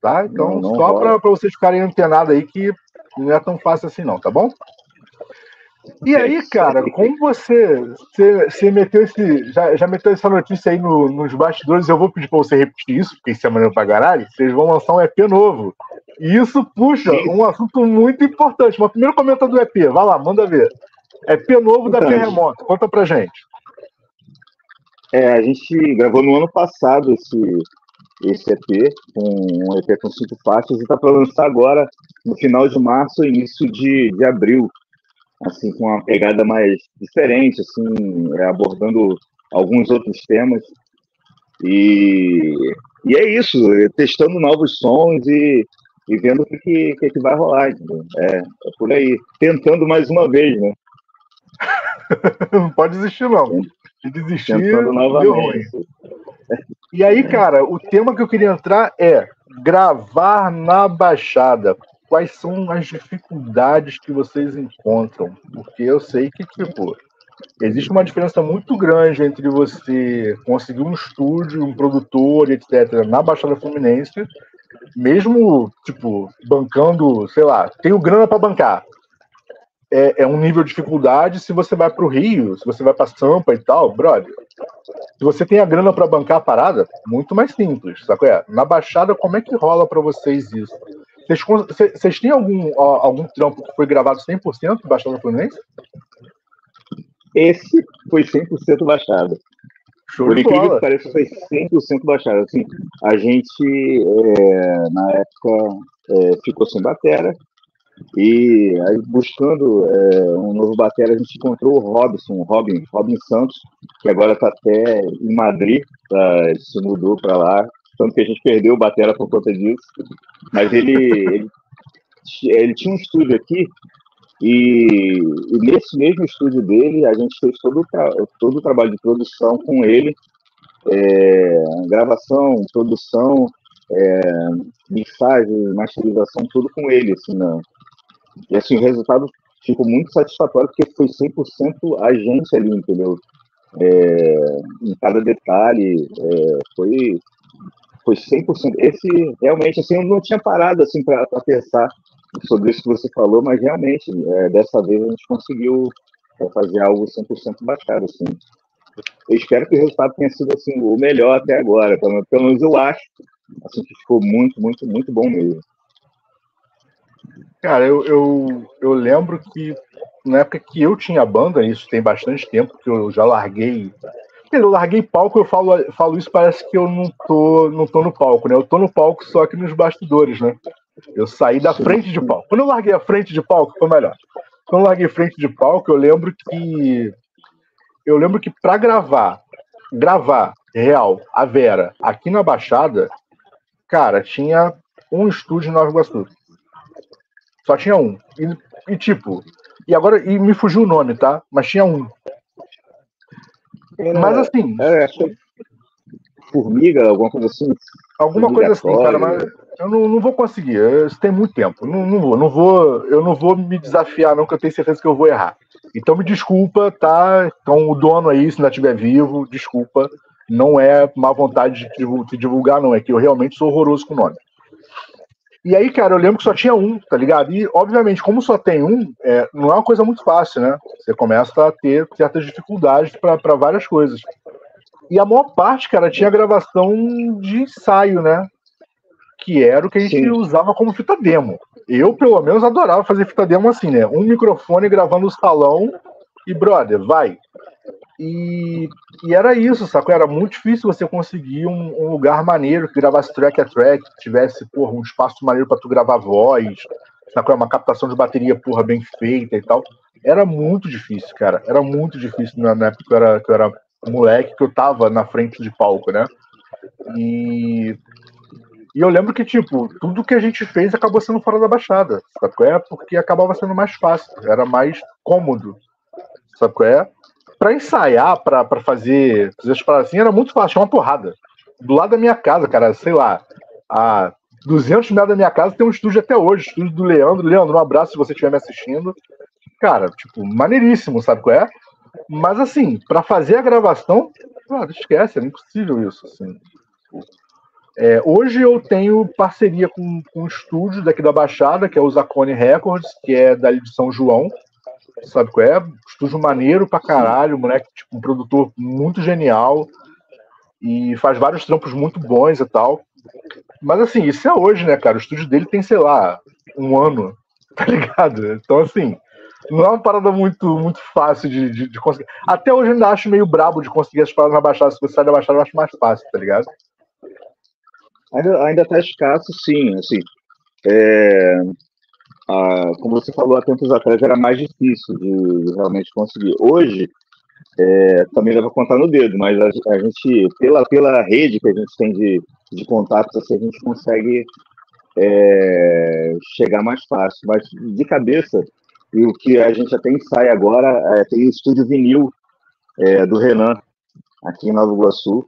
Tá? Então, não, não só para vocês ficarem antenados aí que não é tão fácil assim, não, tá bom? E aí, cara, como você, você, você meteu esse. Já, já meteu essa notícia aí no, nos bastidores, eu vou pedir para você repetir isso, porque isso é maneiro pra caralho. Vocês vão lançar um EP novo. E isso puxa um assunto muito importante. Mas primeiro comenta do EP, vai lá, manda ver. EP novo da então, Terremoto, conta pra gente. É, a gente gravou no ano passado esse, esse EP, um EP com cinco faixas, e está para lançar agora no final de março, início de, de abril, assim, com uma pegada mais diferente, assim, é, abordando alguns outros temas. E, e é isso, testando novos sons e, e vendo o que, que, que vai rolar? É, é por aí, tentando mais uma vez, né? não pode desistir, não. Se desistir, tentando novamente. E aí, cara, o tema que eu queria entrar é gravar na Baixada. Quais são as dificuldades que vocês encontram? Porque eu sei que, tipo, existe uma diferença muito grande entre você conseguir um estúdio, um produtor, etc., na Baixada Fluminense, mesmo, tipo, bancando, sei lá, tenho grana para bancar, é, é, um nível de dificuldade se você vai para o Rio, se você vai para Sampa e tal, brother. Se você tem a grana para bancar a parada, muito mais simples, sabe? É? Na Baixada, como é que rola para vocês isso? Vocês, têm algum, algum trampo que foi gravado 100% Baixada Fluminense? Esse foi 100% Baixada. Show Por incrível que pareça, foi 100% Baixada. Assim, a gente, é, na época, é, ficou sem batera, e aí, buscando é, um novo batera, a gente encontrou o Robson, o Robin, Robin Santos, que agora está até em Madrid, tá, se mudou para lá, tanto que a gente perdeu o batera por conta disso. Mas ele, ele, ele tinha um estúdio aqui, e, e, nesse mesmo estúdio dele, a gente fez todo, todo o trabalho de produção com ele, é, gravação, produção, é, masterização, tudo com ele, assim, na, e assim, o resultado ficou muito satisfatório, porque foi 100% a gente ali, entendeu? É, em cada detalhe, é, foi, foi 100%. Esse, realmente, assim, eu não tinha parado, assim, para pensar sobre isso que você falou, mas realmente, é, dessa vez a gente conseguiu é, fazer algo 100% baixado, assim. Eu espero que o resultado tenha sido, assim, o melhor até agora, pelo, pelo menos eu acho, assim, que ficou muito, muito, muito bom mesmo. Cara, eu, eu, eu lembro que na época que eu tinha banda, isso tem bastante tempo, que eu já larguei. Eu larguei palco, eu falo, falo isso, parece que eu não tô, não tô no palco, né? Eu tô no palco só que nos bastidores, né? Eu saí da frente de palco. Quando eu larguei a frente de palco, foi melhor. Quando eu larguei frente de palco, eu lembro que. Eu lembro que para gravar, gravar real, a Vera, aqui na Baixada, cara, tinha um estúdio em Nova Iguaçu. Só tinha um. E, e, tipo, e agora, e me fugiu o nome, tá? Mas tinha um. Era, Mas assim. Era, formiga, alguma coisa assim? Alguma coisa assim, cara, mas eu não, não vou conseguir. Isso tem muito tempo. Não, não vou, não vou, eu não vou me desafiar, não, que eu tenho certeza que eu vou errar. Então me desculpa, tá? Então o dono aí, se ainda estiver vivo, desculpa. Não é má vontade de te divulgar, não. É que eu realmente sou horroroso com o nome. E aí, cara, eu lembro que só tinha um, tá ligado? E, obviamente, como só tem um, é, não é uma coisa muito fácil, né? Você começa a ter certas dificuldades para várias coisas. E a maior parte, cara, tinha gravação de ensaio, né? Que era o que a gente Sim. usava como fita demo. Eu, pelo menos, adorava fazer fita demo assim, né? Um microfone gravando o salão e, brother, vai. E, e era isso, sacou? Era muito difícil você conseguir um, um, lugar maneiro que gravasse track a track, que tivesse, porra, um espaço maneiro para tu gravar voz, sacou? Uma captação de bateria, porra, bem feita e tal. Era muito difícil, cara. Era muito difícil na, na época que eu, era, que eu era moleque, que eu tava na frente de palco, né? E e eu lembro que, tipo, tudo que a gente fez acabou sendo fora da baixada. Sabe qual é? Porque acabava sendo mais fácil, era mais cômodo. Sabe qual é? Pra ensaiar, pra fazer, fazer as paradas assim, era muito fácil, uma porrada. Do lado da minha casa, cara, sei lá, a 200 metros da minha casa tem um estúdio até hoje, estúdio do Leandro. Leandro, um abraço se você estiver me assistindo. Cara, tipo, maneiríssimo, sabe qual é? Mas assim, para fazer a gravação, ah, esquece, é impossível isso. Assim. É, hoje eu tenho parceria com, com um estúdio daqui da Baixada, que é o Zacone Records, que é dali de São João. Sabe qual é? Estúdio maneiro pra caralho, moleque, tipo, um produtor muito genial e faz vários trampos muito bons e tal. Mas assim, isso é hoje, né, cara? O estúdio dele tem, sei lá, um ano, tá ligado? Então, assim, não é uma parada muito, muito fácil de, de, de conseguir. Até hoje eu ainda acho meio brabo de conseguir as paradas na Baixada. Se você sai da Baixada, eu acho mais fácil, tá ligado? Ainda, ainda tá escasso, sim, assim. É, a, como você falou há tempos atrás, era mais difícil de realmente conseguir. Hoje, é, também dá para contar no dedo, mas a, a, gente, pela, pela rede que a gente tem de, de contatos, assim, a gente consegue é, chegar mais fácil. Mas de cabeça, e o que a gente até ensaia agora, é, tem o estúdio vinil é, do Renan, aqui em Nova Iguaçu.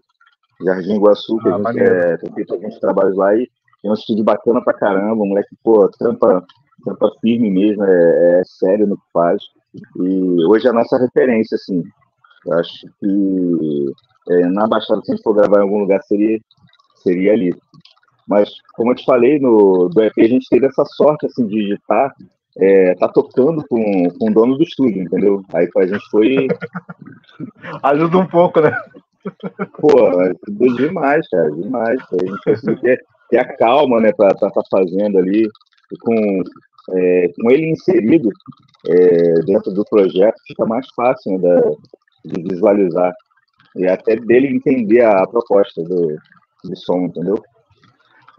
Jardim Iguaçu, que ah, a gente é, tem feito alguns trabalhos lá e tem um estúdio bacana pra caramba, o moleque, pô, trampa, trampa firme mesmo, é, é, sério no que faz. E hoje é a nossa referência, assim. Eu acho que é, na Baixada, se a gente for gravar em algum lugar, seria, seria ali. Mas, como eu te falei, no do EP a gente teve essa sorte, assim, de estar é, tá tocando com, com o dono do estúdio, entendeu? Aí a gente foi. Ajuda um pouco, né? Pô, ajudou demais, cara, demais. A gente conseguiu ter, ter a calma, né, para estar tá fazendo ali, com, é, com ele inserido é, dentro do projeto, fica mais fácil né, da, de visualizar e até dele entender a, proposta do, do som, entendeu?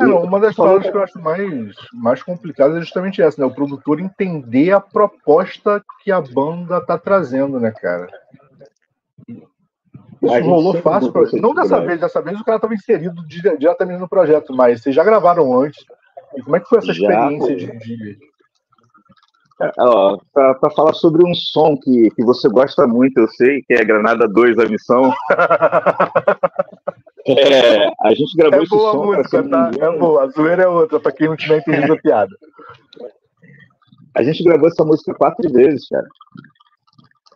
É, uma das palavras que eu acho mais, mais complicadas é justamente essa, né? O produtor entender a proposta que a banda tá trazendo, né, cara? Isso rolou fácil. Pra... Não dessa vez, dessa vez o cara estava inserido diretamente no projeto, mas vocês já gravaram antes. E como é que foi essa experiência de, É, para falar sobre um som que, que você gosta muito, eu sei, que é Granada 2, a missão. é, a gente gravou é esse boa som. Música, tá? É boa, a zoeira é outra, para quem não tiver entendido a piada. A gente gravou essa música quatro vezes, cara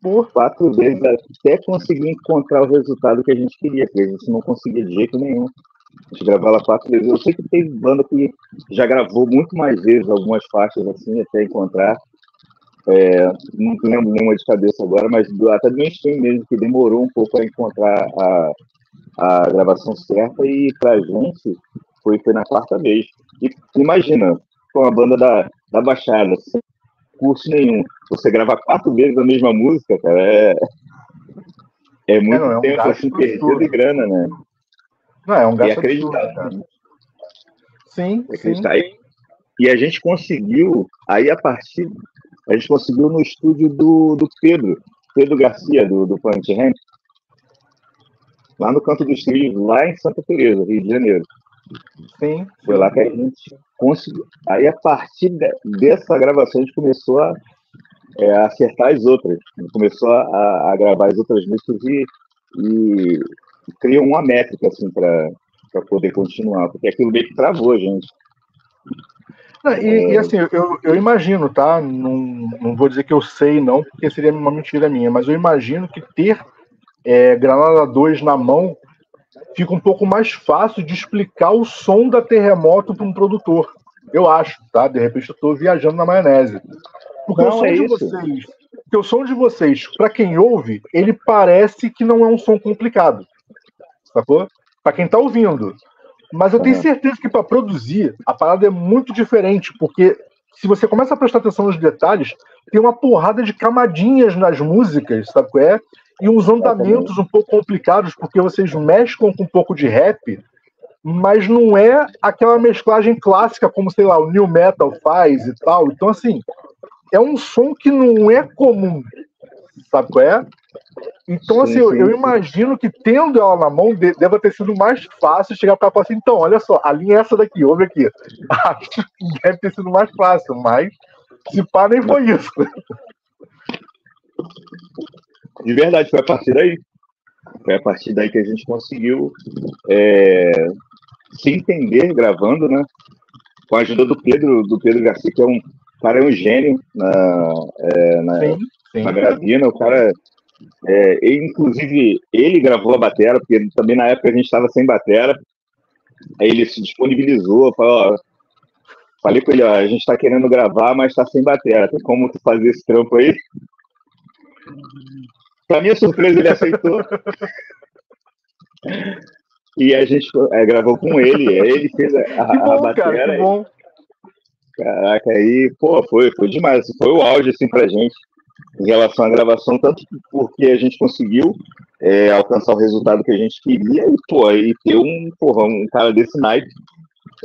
por quatro vezes até conseguir encontrar o resultado que a gente queria, porque a gente não conseguia de jeito nenhum. A gente gravava ela quatro vezes. Eu sei que tem banda que já gravou muito mais vezes algumas faixas assim, até encontrar. É, não lembro nenhuma de cabeça agora, mas até do mainstream mesmo, que demorou um pouco a encontrar a, a gravação certa e pra gente foi, foi na quarta vez. E imagina, com a banda da, da Baixada, sem curso nenhum, você grava quatro vezes a mesma música, cara, é, é muito é, não, é um tempo assim, perdido de grana, né? Não, é um gasto e acreditar. Absurdo, né? Sim, acreditar. sim. E, e a gente conseguiu, aí a partir, a gente conseguiu no estúdio do, do Pedro, Pedro Garcia, do, do Planet Ramp, lá no canto dos trilhos, lá em Santa Teresa, Rio de Janeiro. Sim. Foi lá que a gente conseguiu. Aí, a partir de, dessa gravação, a gente começou a é, acertar as outras. Começou a, a, gravar as outras músicas e, e, criam uma métrica assim para poder continuar, porque aquilo meio que travou a gente. E, e, assim, eu, eu imagino, tá? Não, não vou dizer que eu sei, não, porque seria uma mentira minha, mas eu imagino que ter é, Granada 2 na mão fica um pouco mais fácil de explicar o som da terremoto para um produtor. Eu acho, tá? De repente eu estou viajando na maionese. Porque não, o som é de isso. vocês, porque o som de vocês, para quem ouve, ele parece que não é um som complicado. Sacou? Para quem está ouvindo. Mas eu tenho certeza que para produzir, a parada é muito diferente, porque se você começa a prestar atenção nos detalhes, tem uma porrada de camadinhas nas músicas, sabe qual é? E uns andamentos um pouco complicados, porque vocês mesclam com um pouco de rap, mas não é aquela mesclagem clássica como, sei lá, o New Metal faz e tal. Então, assim, é um som que não é comum, sabe qual é? Então, sim, assim, sim. Eu, imagino que tendo ela na mão, deva ter sido mais fácil chegar para falar assim, então, olha só, a linha é essa daqui, ouve aqui. Acho que deve ter sido mais fácil, mas se pá, nem foi isso. De verdade, foi a partir daí. Foi a partir daí que a gente conseguiu é, se entender gravando, né? Com a ajuda do Pedro, do Pedro Garcia, que é um cara é um gênio na, é, na, sim. na gravina, o cara é, ele, inclusive, ele gravou a batera, porque também na época a gente estava sem batera. Aí ele se disponibilizou, falou, ó, falei com ele, ó, a gente está querendo gravar, mas está sem batera. Tem como tu fazer esse trampo aí? Para minha surpresa, ele aceitou. e a gente é, gravou com ele, ele fez a, a, bom, a batera. Cara, que bom. Caraca, aí, pô, foi, foi demais. Foi o áudio, assim, pra gente em relação à gravação, tanto porque a gente conseguiu é, alcançar o resultado que a gente queria e, pô, e ter um, porra, um cara desse naipe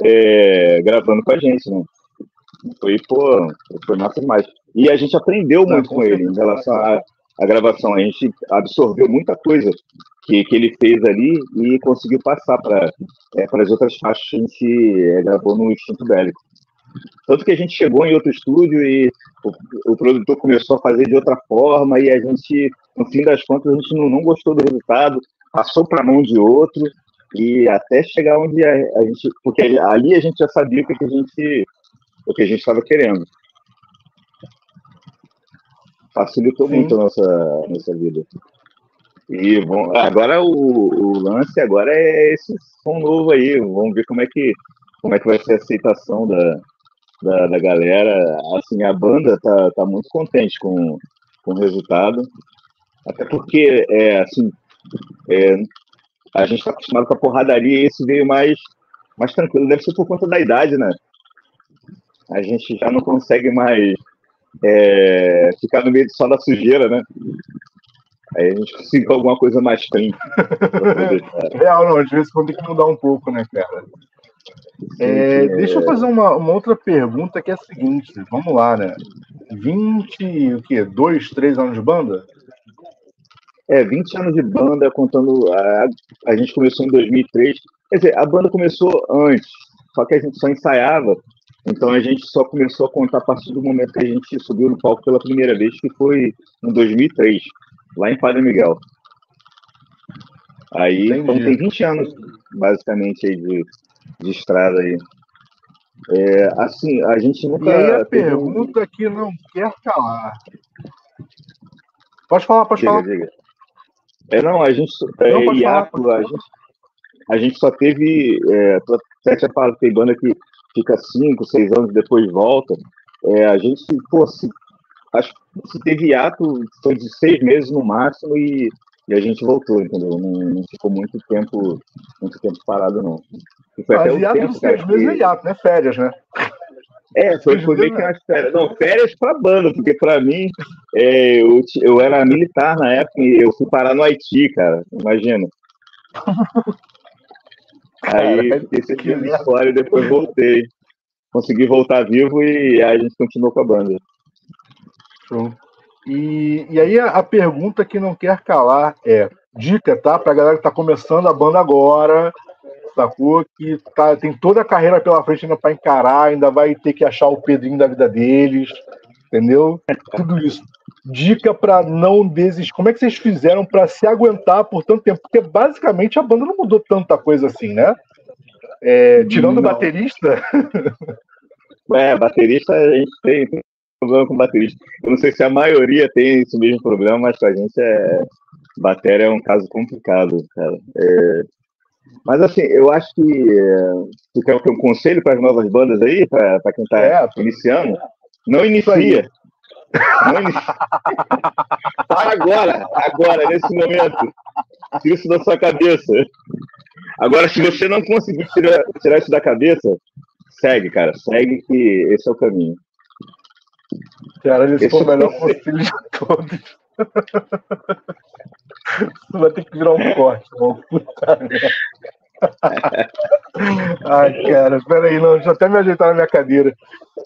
é, gravando com a gente, né? Foi, pô, foi massa demais. E a gente aprendeu muito com ele em relação à, à gravação. A gente absorveu muita coisa que, que ele fez ali e conseguiu passar para é, as outras faixas que a gente é, gravou no Instinto Bélico. Tanto que a gente chegou em outro estúdio e o, o, produtor começou a fazer de outra forma e a gente, no fim das contas, a gente não, não gostou do resultado, passou para a mão de outro e até chegar onde a, a, gente, porque ali a gente já sabia o que, a gente, o que a gente estava querendo. Facilitou Sim. muito a nossa, nossa vida. E bom, agora o, o, lance agora é esse som novo aí. Vamos ver como é que como é que vai ser a aceitação da, da, da galera. Assim, a banda tá, tá muito contente com, com o resultado. Até porque, é, assim, é, a gente está acostumado com a porradaria e esse veio mais, mais tranquilo. Deve ser por conta da idade, né? A gente já não consegue mais é, ficar no meio só da sujeira, né? Aí a gente conseguiu alguma coisa mais clean. Real, não, às vezes quando tem que mudar um pouco, né, cara? É, deixa eu fazer uma, uma, outra pergunta que é a seguinte, vamos lá, né? 20, o quê? Dois, três anos de banda? É, 20 anos de banda, contando. A, a gente começou em 2003. Quer dizer, a banda começou antes, só que a gente só ensaiava. Então a gente só começou a contar a partir do momento que a gente subiu no palco pela primeira vez, que foi em 2003, lá em Padre Miguel. Aí, então tem 20 anos, basicamente, aí de, de estrada aí. É, assim, a gente nunca. E aí a pergunta um... que não quer calar. Pode falar, pode diga, falar. Diga. É, não, a gente. É, não, hiato, falar, a, gente a gente só teve. É, até fala tem banda que fica cinco, seis anos depois volta. É, a gente, pô, se, acho que teve hiato, foi de seis meses no máximo e, e a gente voltou, entendeu? Não, não ficou muito tempo, muito tempo parado, não. E foi Mas até hiato tempo, seis meses que... hiato, né? Férias, né? É, foi, foi meio que umas férias. Não, férias pra banda, porque pra mim, é, eu, eu era militar na época e eu fui parar no Haiti, cara. Imagina. Aí fiquei sem história e depois voltei. Consegui voltar vivo e aí a gente continuou com a banda. Show. E, e aí a, pergunta que não quer calar é: dica, tá? Pra galera que tá começando a banda agora, sacou? Que tá, tem toda a carreira pela frente ainda para encarar, ainda vai ter que achar o Pedrinho da vida deles, entendeu? Tudo isso. dica para não desistir? Como é que vocês fizeram para se aguentar por tanto tempo? Porque basicamente a banda não mudou tanta coisa assim, né? É, tirando o baterista. É, baterista a gente tem problema com baterista. Eu não sei se a maioria tem esse mesmo problema, mas pra gente é. Bateria é um caso complicado, cara. É, mas assim, eu acho que é, tu quer um conselho para as novas bandas aí, para quem está é, iniciando? Não inicia. Não inicia. Para agora, agora, nesse momento. Tira isso da sua cabeça. Agora, se você não conseguir tirar, tirar isso da cabeça, segue, cara. Segue que esse é o caminho. Cara, esse foi o melhor conselho de todos. Vai ter que virar um corte, mano. Puta merda. Ai, cara, peraí, não, deixa eu até me ajeitar na minha cadeira.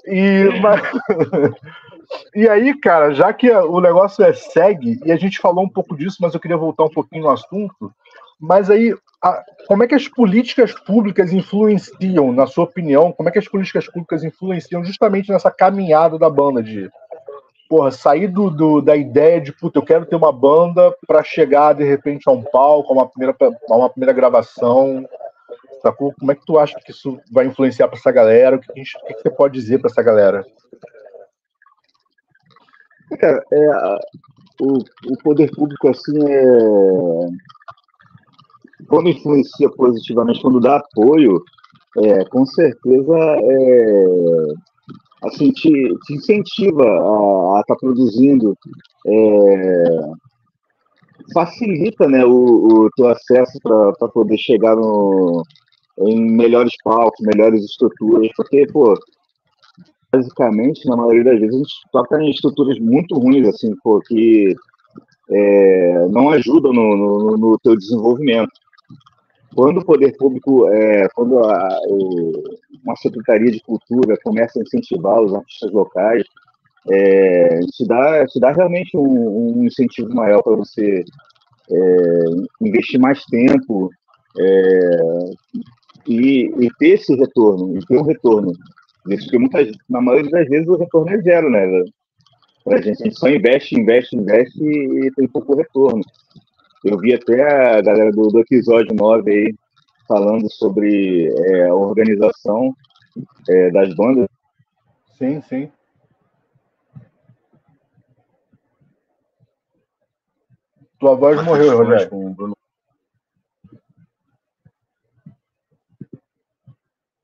E, mas... e aí, cara, já que o negócio é segue, e a gente falou um pouco disso, mas eu queria voltar um pouquinho no assunto. Mas aí, a, como é que as políticas públicas influenciam, na sua opinião, como é que as políticas públicas influenciam justamente nessa caminhada da banda de porra, sair do, do, da ideia de, puta, eu quero ter uma banda para chegar de repente a um palco, a uma primeira, a uma primeira gravação, sacou? Como é que tu acha que isso vai influenciar para essa galera? O que, que, que, você pode dizer para essa galera? Cara, é, o, o poder público, assim, é... quando influencia positivamente, quando dá apoio, é, com certeza é, assim, te, te incentiva a estar tá produzindo, é, facilita né, o, o teu acesso para poder chegar no, em melhores palcos, melhores estruturas, porque, pô, basicamente, na maioria das vezes, a gente toca em estruturas muito ruins, assim, pô, que é, não ajudam no, no, no teu desenvolvimento quando o poder público, é, quando a, o, uma secretaria de cultura começa a incentivar os artistas locais, é, te, dá, te dá realmente um, um incentivo maior para você é, investir mais tempo é, e, e, ter esse retorno, e ter um retorno. Porque muitas, na maioria das vezes o retorno é zero, né? Gente, a gente só investe, investe, investe e tem pouco retorno. Eu vi até a galera do, do episódio 9 aí falando sobre é, a organização é, das bandas. Sim, sim. Tua voz morreu, Rogério. Com o Bruno.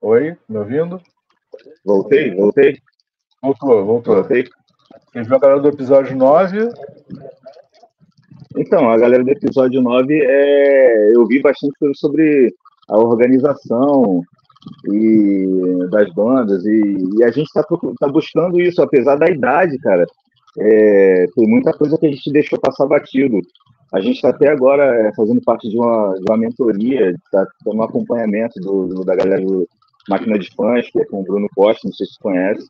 Oi, me ouvindo? Voltei, voltei. Voltou, voltou. Voltei. Você viu a galera do episódio 9, então, a galera do episódio 9, é, eu vi bastante coisa sobre a organização e das bandas, e, e a gente está tá buscando isso, apesar da idade, cara. É, tem muita coisa que a gente deixou passar batido. A gente está até agora é, fazendo parte de uma, de uma mentoria, está dando um acompanhamento do, do, da galera do Máquina de Fãs, que é com o Bruno Costa, não sei se você conhece,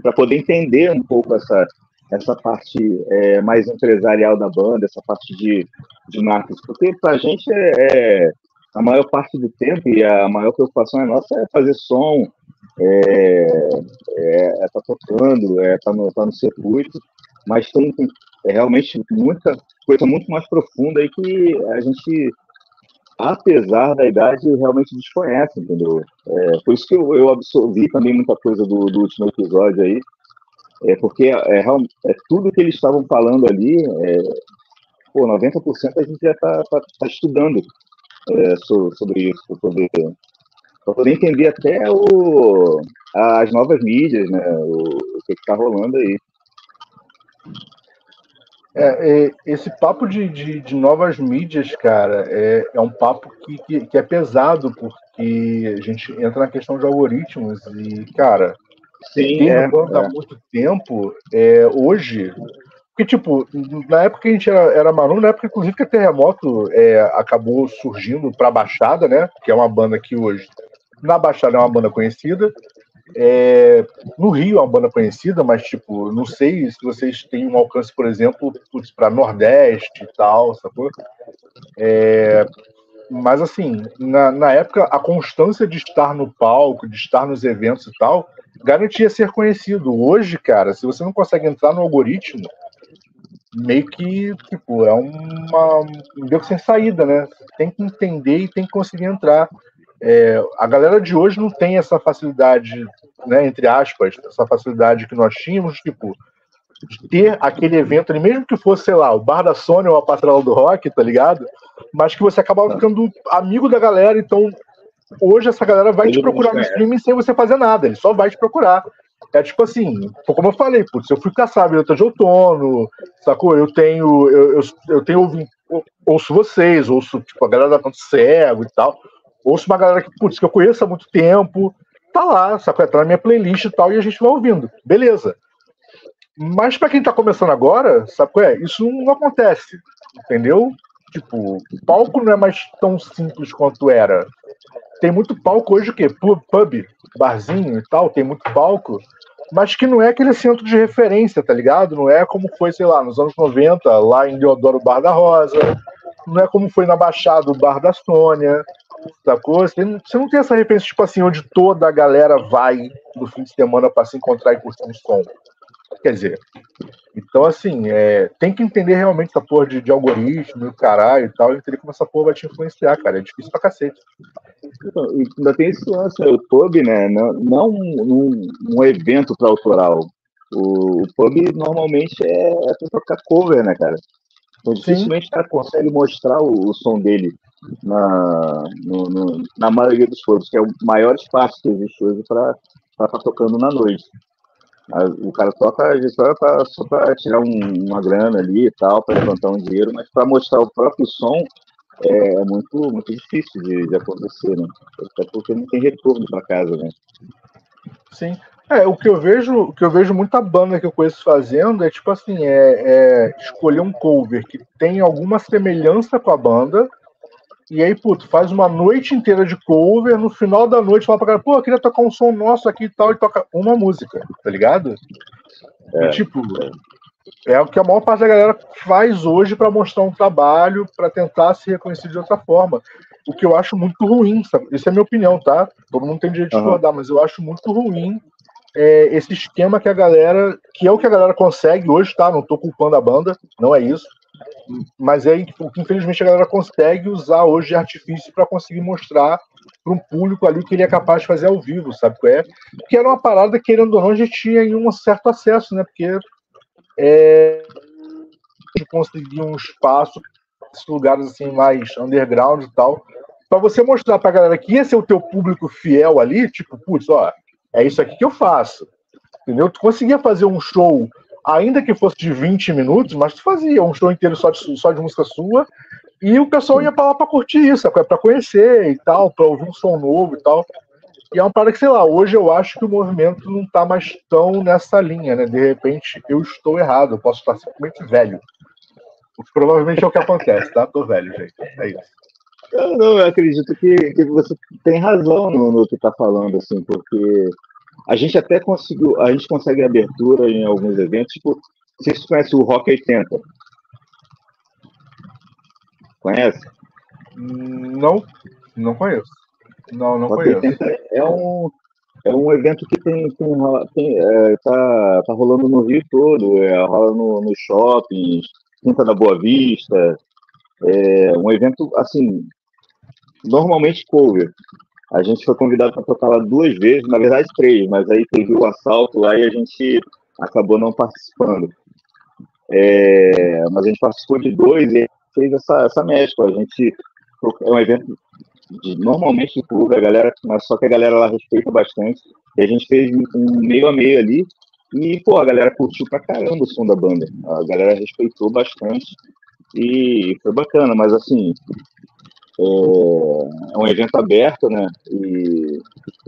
para poder entender um pouco essa, essa parte é, mais empresarial da banda, essa parte de, de porque para a gente é, é, a maior parte do tempo e a maior preocupação é nossa é fazer som, é, é, é tá tocando, é tá no, tá no circuito, mas tem, tem é realmente muita coisa muito mais profunda aí que a gente, apesar da idade, realmente desconhece, entendeu? É, por isso que eu, eu absorvi também muita coisa do, do último episódio aí, é porque é, é, tudo que eles estavam falando ali, é, pô, 90% a gente já está tá, tá estudando é, sobre, sobre, isso, para poder, poder entender até o, as novas mídias, né, o, o que está rolando aí. É, é, esse papo de, de, de, novas mídias, cara, é, é um papo que, que, que, é pesado, porque a gente entra na questão de algoritmos e, cara, Sim, é, banda é. há muito tempo, é, hoje. Porque, tipo, na época que a gente era, era maluco, na época, inclusive, que a Terremoto é, acabou surgindo para a Baixada, né? Que é uma banda que hoje, na Baixada, é uma banda conhecida. É, no Rio é uma banda conhecida, mas, tipo, não sei se vocês têm um alcance, por exemplo, para Nordeste e tal, sacou? É, mas, assim, na, na época, a constância de estar no palco, de estar nos eventos e tal, garantia ser conhecido. Hoje, cara, se você não consegue entrar no algoritmo, meio que, tipo, é uma. um beco sem saída, né? Tem que entender e tem que conseguir entrar. É, a galera de hoje não tem essa facilidade, né, entre aspas, essa facilidade que nós tínhamos, tipo, de ter aquele evento ali, mesmo que fosse, sei lá, o Bar da Sony ou a Patrulha do Rock, tá ligado? Mas que você acabava ficando amigo da galera, então hoje essa galera vai te procurar no streaming sem você fazer nada, ele só vai te procurar. É tipo assim, como eu falei, putz, eu fui caçar a Vinheta de Outono, sacou? Eu tenho, eu, eu, eu tenho ouvido, ouço vocês, ouço tipo, a galera da Canto Cego e tal, ouço uma galera que, putz, que eu conheço há muito tempo, tá lá, sacou? Tá na minha playlist e tal, e a gente vai ouvindo, beleza. Mas para quem tá começando agora, sabe qual é? Isso não acontece, entendeu? Tipo, palco não é mais tão simples quanto era. Tem muito palco hoje o quê? Pub, barzinho e tal, tem muito palco, mas que não é aquele centro de referência, tá ligado? Não é como foi, sei lá, nos anos 90, lá em Deodoro Bar da Rosa, não é como foi na Baixada o Bar da Sônia, sacou? Você não, você não tem essa referência, tipo assim, onde toda a galera vai no fim de semana para se encontrar e curtir um som. Quer dizer, então assim, é, tem que entender realmente essa porra de, de algoritmo e o caralho e tal, e entender como essa porra vai te influenciar, cara. É difícil pra cacete. Então, ainda tem esse lance, o pub, né? Não, não um, um, evento para autoral. O, o, pub normalmente é, é pra tocar cover, né, cara? Então, dificilmente o cara consegue mostrar o, o som dele na, no, no, na maioria dos pubs, que é o maior espaço que existe hoje para estar tá tocando na noite. O cara toca só para só para tirar um, uma grana ali e tal, para levantar um dinheiro, mas para mostrar o próprio som é, é muito, muito difícil de, de acontecer, né? Até porque não tem retorno para casa, né? Sim. É, o que eu vejo, o que eu vejo muita banda que eu conheço fazendo é tipo assim, é, é escolher um cover que tem alguma semelhança com a banda, e aí, puto, faz uma noite inteira de cover, no final da noite fala pra cara, pô, eu queria tocar um som nosso aqui e tal, e toca uma música, tá ligado? É, e, tipo, é o que a maior parte da galera faz hoje para mostrar um trabalho, para tentar se reconhecer de outra forma. O que eu acho muito ruim, sabe? Isso é a minha opinião, tá? Todo mundo tem direito de discordar, uhum. mas eu acho muito ruim é, esse esquema que a galera, que é o que a galera consegue hoje, tá? Não tô culpando a banda, não é isso mas é o que infelizmente a galera consegue usar hoje de artifício para conseguir mostrar para um público ali que ele é capaz de fazer ao vivo, sabe qual é? Que era uma parada, querendo ou não, a gente tinha um certo acesso, né? Porque é, conseguir um espaço, lugares assim mais underground e tal, para você mostrar para a galera que esse é o teu público fiel ali, tipo, putz, ó, é isso aqui que eu faço. Entendeu? Tu conseguia fazer um show ainda que fosse de 20 minutos, mas tu fazia um show inteiro só de, só de música sua, e o pessoal ia pra lá pra curtir isso, pra conhecer e tal, pra ouvir um som novo e tal. E é uma parada que, sei lá, hoje eu acho que o movimento não tá mais tão nessa linha, né? De repente eu estou errado, eu posso estar simplesmente velho. O que provavelmente é o que acontece, tá? Tô velho, gente. É isso. Eu não, eu acredito que, que você tem razão no, no que tá falando, assim, porque a gente até conseguiu, a gente consegue abertura em alguns eventos, tipo, vocês conhecem o Rock 80? Conhece? Não, não conheço. Não, não Rock conheço. é um, é um evento que tem, tem, tem é, tá, tá rolando no Rio todo, é, rola no, no shopping, Quinta da Boa Vista, é um evento, assim, normalmente cover. A gente foi convidado para tocar lá duas vezes, na verdade três, mas aí teve o assalto lá e a gente acabou não participando. É, mas a gente participou de dois e fez essa, essa mescla. A gente é um evento de, normalmente de clube, a galera, mas só que a galera lá respeita bastante. E a gente fez um meio a meio ali. E, pô, a galera curtiu pra caramba o som da banda. A galera respeitou bastante. E foi bacana, mas assim, é, é um evento aberto, né? E,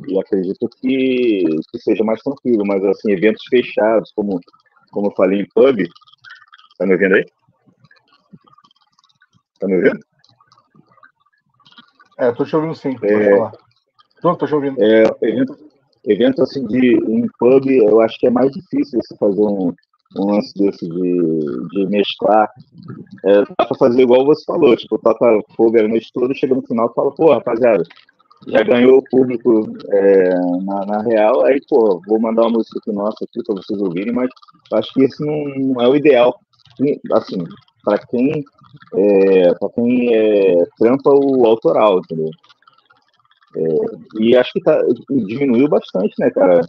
e acredito que, que, seja mais tranquilo, mas assim, eventos fechados, como, como eu falei em pub. Tá me ouvindo aí? Tá me ouvindo? É, tô te ouvindo sim, é. Tô, tô te ouvindo. É, evento, evento assim de em pub, eu acho que é mais difícil você fazer um, um lance desse de, de mesclar. É, dá pra fazer igual você falou, tipo, toca cover a noite toda, chega no final e fala, pô, rapaziada, já ganhou o público é, na, na, real, aí, pô, vou mandar uma música aqui nossa aqui pra vocês ouvirem, mas acho que esse não, é o ideal assim, para quem é, para quem é, trampa o autoral, entendeu? É, e acho que tá, diminuiu bastante, né, cara?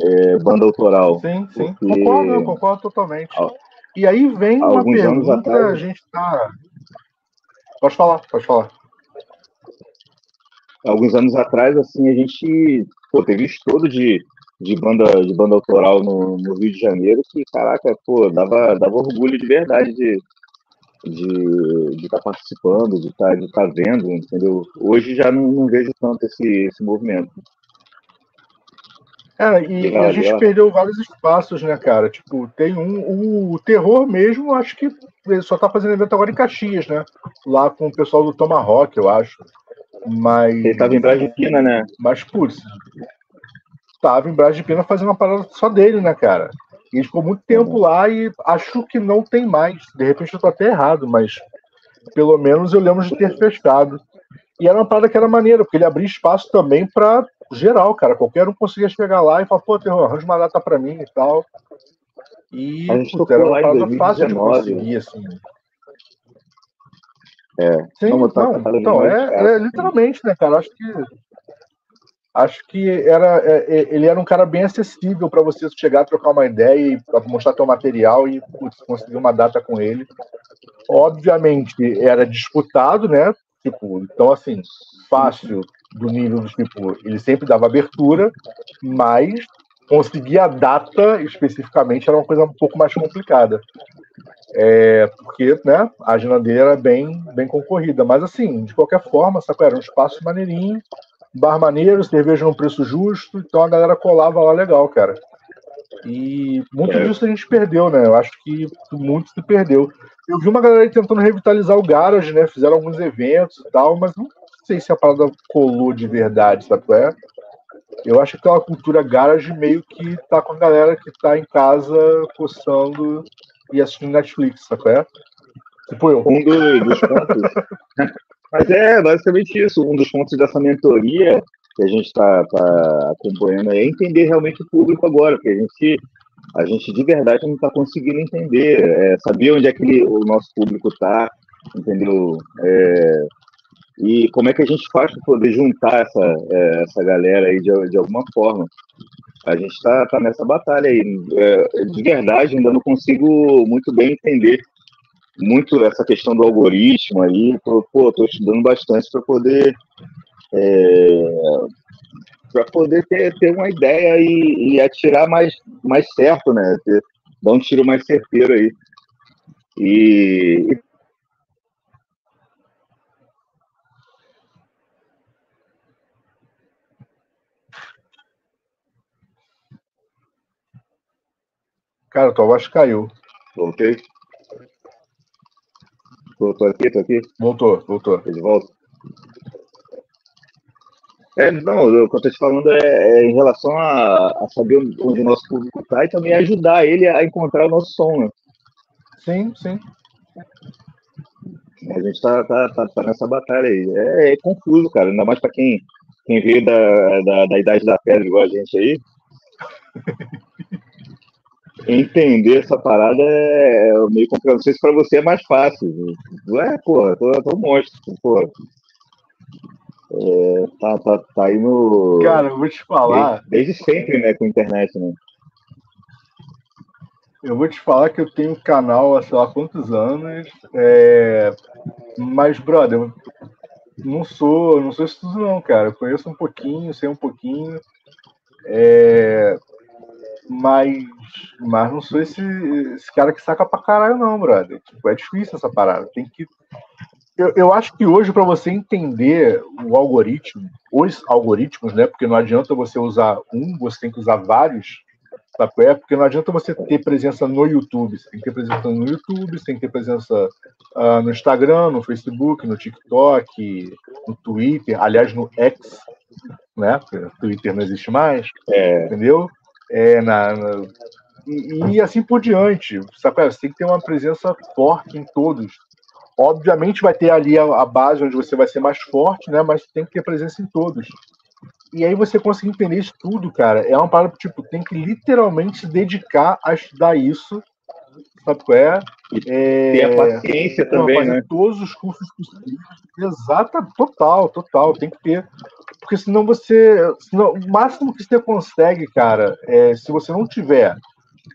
É, banda autoral. Sim, sim. Porque... Concordo, concordo totalmente. E aí vem uma pergunta, atrás... a gente tá. Pode falar, pode falar. Alguns anos atrás, assim, a gente pô, teve estudo de, de, banda, de banda autoral no, no Rio de Janeiro que, caraca, pô, dava, dava orgulho de verdade de, de estar tá participando, de estar tá, de tá vendo, entendeu? Hoje já não, não vejo tanto esse, esse movimento. É, e, a gente perdeu vários espaços, né, cara? Tipo, tem um. O terror mesmo, acho que ele só tá fazendo evento agora em Caxias, né? Lá com o pessoal do Tomahawk, eu acho. Mas. Ele tava em Pina, né? Mas, putz, tava em Pina fazendo uma parada só dele, né, cara? E ele ficou muito tempo uhum. lá e acho que não tem mais. De repente eu tô até errado, mas pelo menos eu lembro de ter fechado. E era uma parada que era maneira, porque ele abria espaço também para geral, cara. Qualquer um conseguia chegar lá e falar, pô, Terror, arranja uma data pra mim e tal. E a gente puta, era uma parada fácil de conseguir, assim. É, Sim, não, então, é, é, literalmente, né, cara? Acho que acho que era é, é ele era um cara bem acessível para você chegar, trocar uma ideia e mostrar teu material e putz, conseguir uma data com ele. Obviamente era disputado, né? Tipo, então assim, fácil do nível do tipo, ele sempre dava abertura, mas conseguir a data especificamente era uma coisa um pouco mais complicada. É, porque né, a agenda dele era bem, bem concorrida. Mas assim, de qualquer forma, sabe, era um espaço maneirinho, bar maneiro, cerveja num preço justo, então a galera colava lá legal, cara. E muito é. disso a gente perdeu, né? Eu acho que muito se perdeu. Eu vi uma galera tentando revitalizar o Garage, né? Fizeram alguns eventos e tal, mas não sei se a parada colou de verdade, sabe? É? Eu acho que aquela cultura garage meio que tá com a galera que tá em casa coçando e assistindo Netflix, sabe? É? Tipo eu. Um dos pontos. Mas é basicamente isso. Um dos pontos dessa mentoria que a gente está tá acompanhando é entender realmente o público agora, porque a gente, a gente de verdade não está conseguindo entender, é, saber onde é que o nosso público está, entendeu? É, e como é que a gente faz para poder juntar essa, é, essa galera aí de, de alguma forma. A gente está tá nessa batalha aí. É, de verdade, ainda não consigo muito bem entender muito essa questão do algoritmo aí. Pô, estudando bastante para poder é, para poder ter, ter uma ideia e, e, atirar mais, mais certo, né? Dar um tiro mais certeiro aí. E, Cara, tua voz caiu. Voltei. Voltou aqui, tô aqui? Voltou, voltou. De volta. É, não, o que eu estou te falando é, é em relação a, a, saber onde o nosso público está e também ajudar ele a encontrar o nosso som, né? Sim, sim. A gente está tá, tá, tá, nessa batalha aí. É, é, confuso, cara, ainda mais para quem, quem veio da, da, da idade da pedra igual a gente aí. entender essa parada é, é meio complicado. Não sei se para você é mais fácil. É, porra, tô, tô um monstro, porra. É, tá, tá, tá aí no. Cara, eu vou te falar. Desde, desde sempre, né, com internet, né? Eu vou te falar que eu tenho um canal há sei lá quantos anos, é... mas, brother, não sou, não sou isso tudo não, cara. Eu conheço um pouquinho, sei um pouquinho. É mas, mas não sou esse, esse cara que saca pra caralho, não, brother. Tipo, é difícil essa parada. Tem que. Eu, eu acho que hoje, para você entender o algoritmo, os algoritmos, né? Porque não adianta você usar um, você tem que usar vários. Sabe? É porque não adianta você ter presença no YouTube. Você tem que ter presença no YouTube, você tem que ter presença uh, no Instagram, no Facebook, no TikTok, no Twitter, aliás, no X, né? Porque Twitter não existe mais, é. entendeu? é, na, na e, e, assim por diante. Sabe? Você tem que ter uma presença forte em todos. Obviamente vai ter ali a, a, base onde você vai ser mais forte, né? Mas tem que ter presença em todos. E aí você conseguir entender isso tudo, cara, é uma parada tipo, tem que literalmente se dedicar a estudar isso sabe qual é? é... Tem a paciência também, né? Todos os cursos possíveis. Exata, total, total, tem que ter. Porque senão você. Senão, o máximo que você consegue, cara, é se você não tiver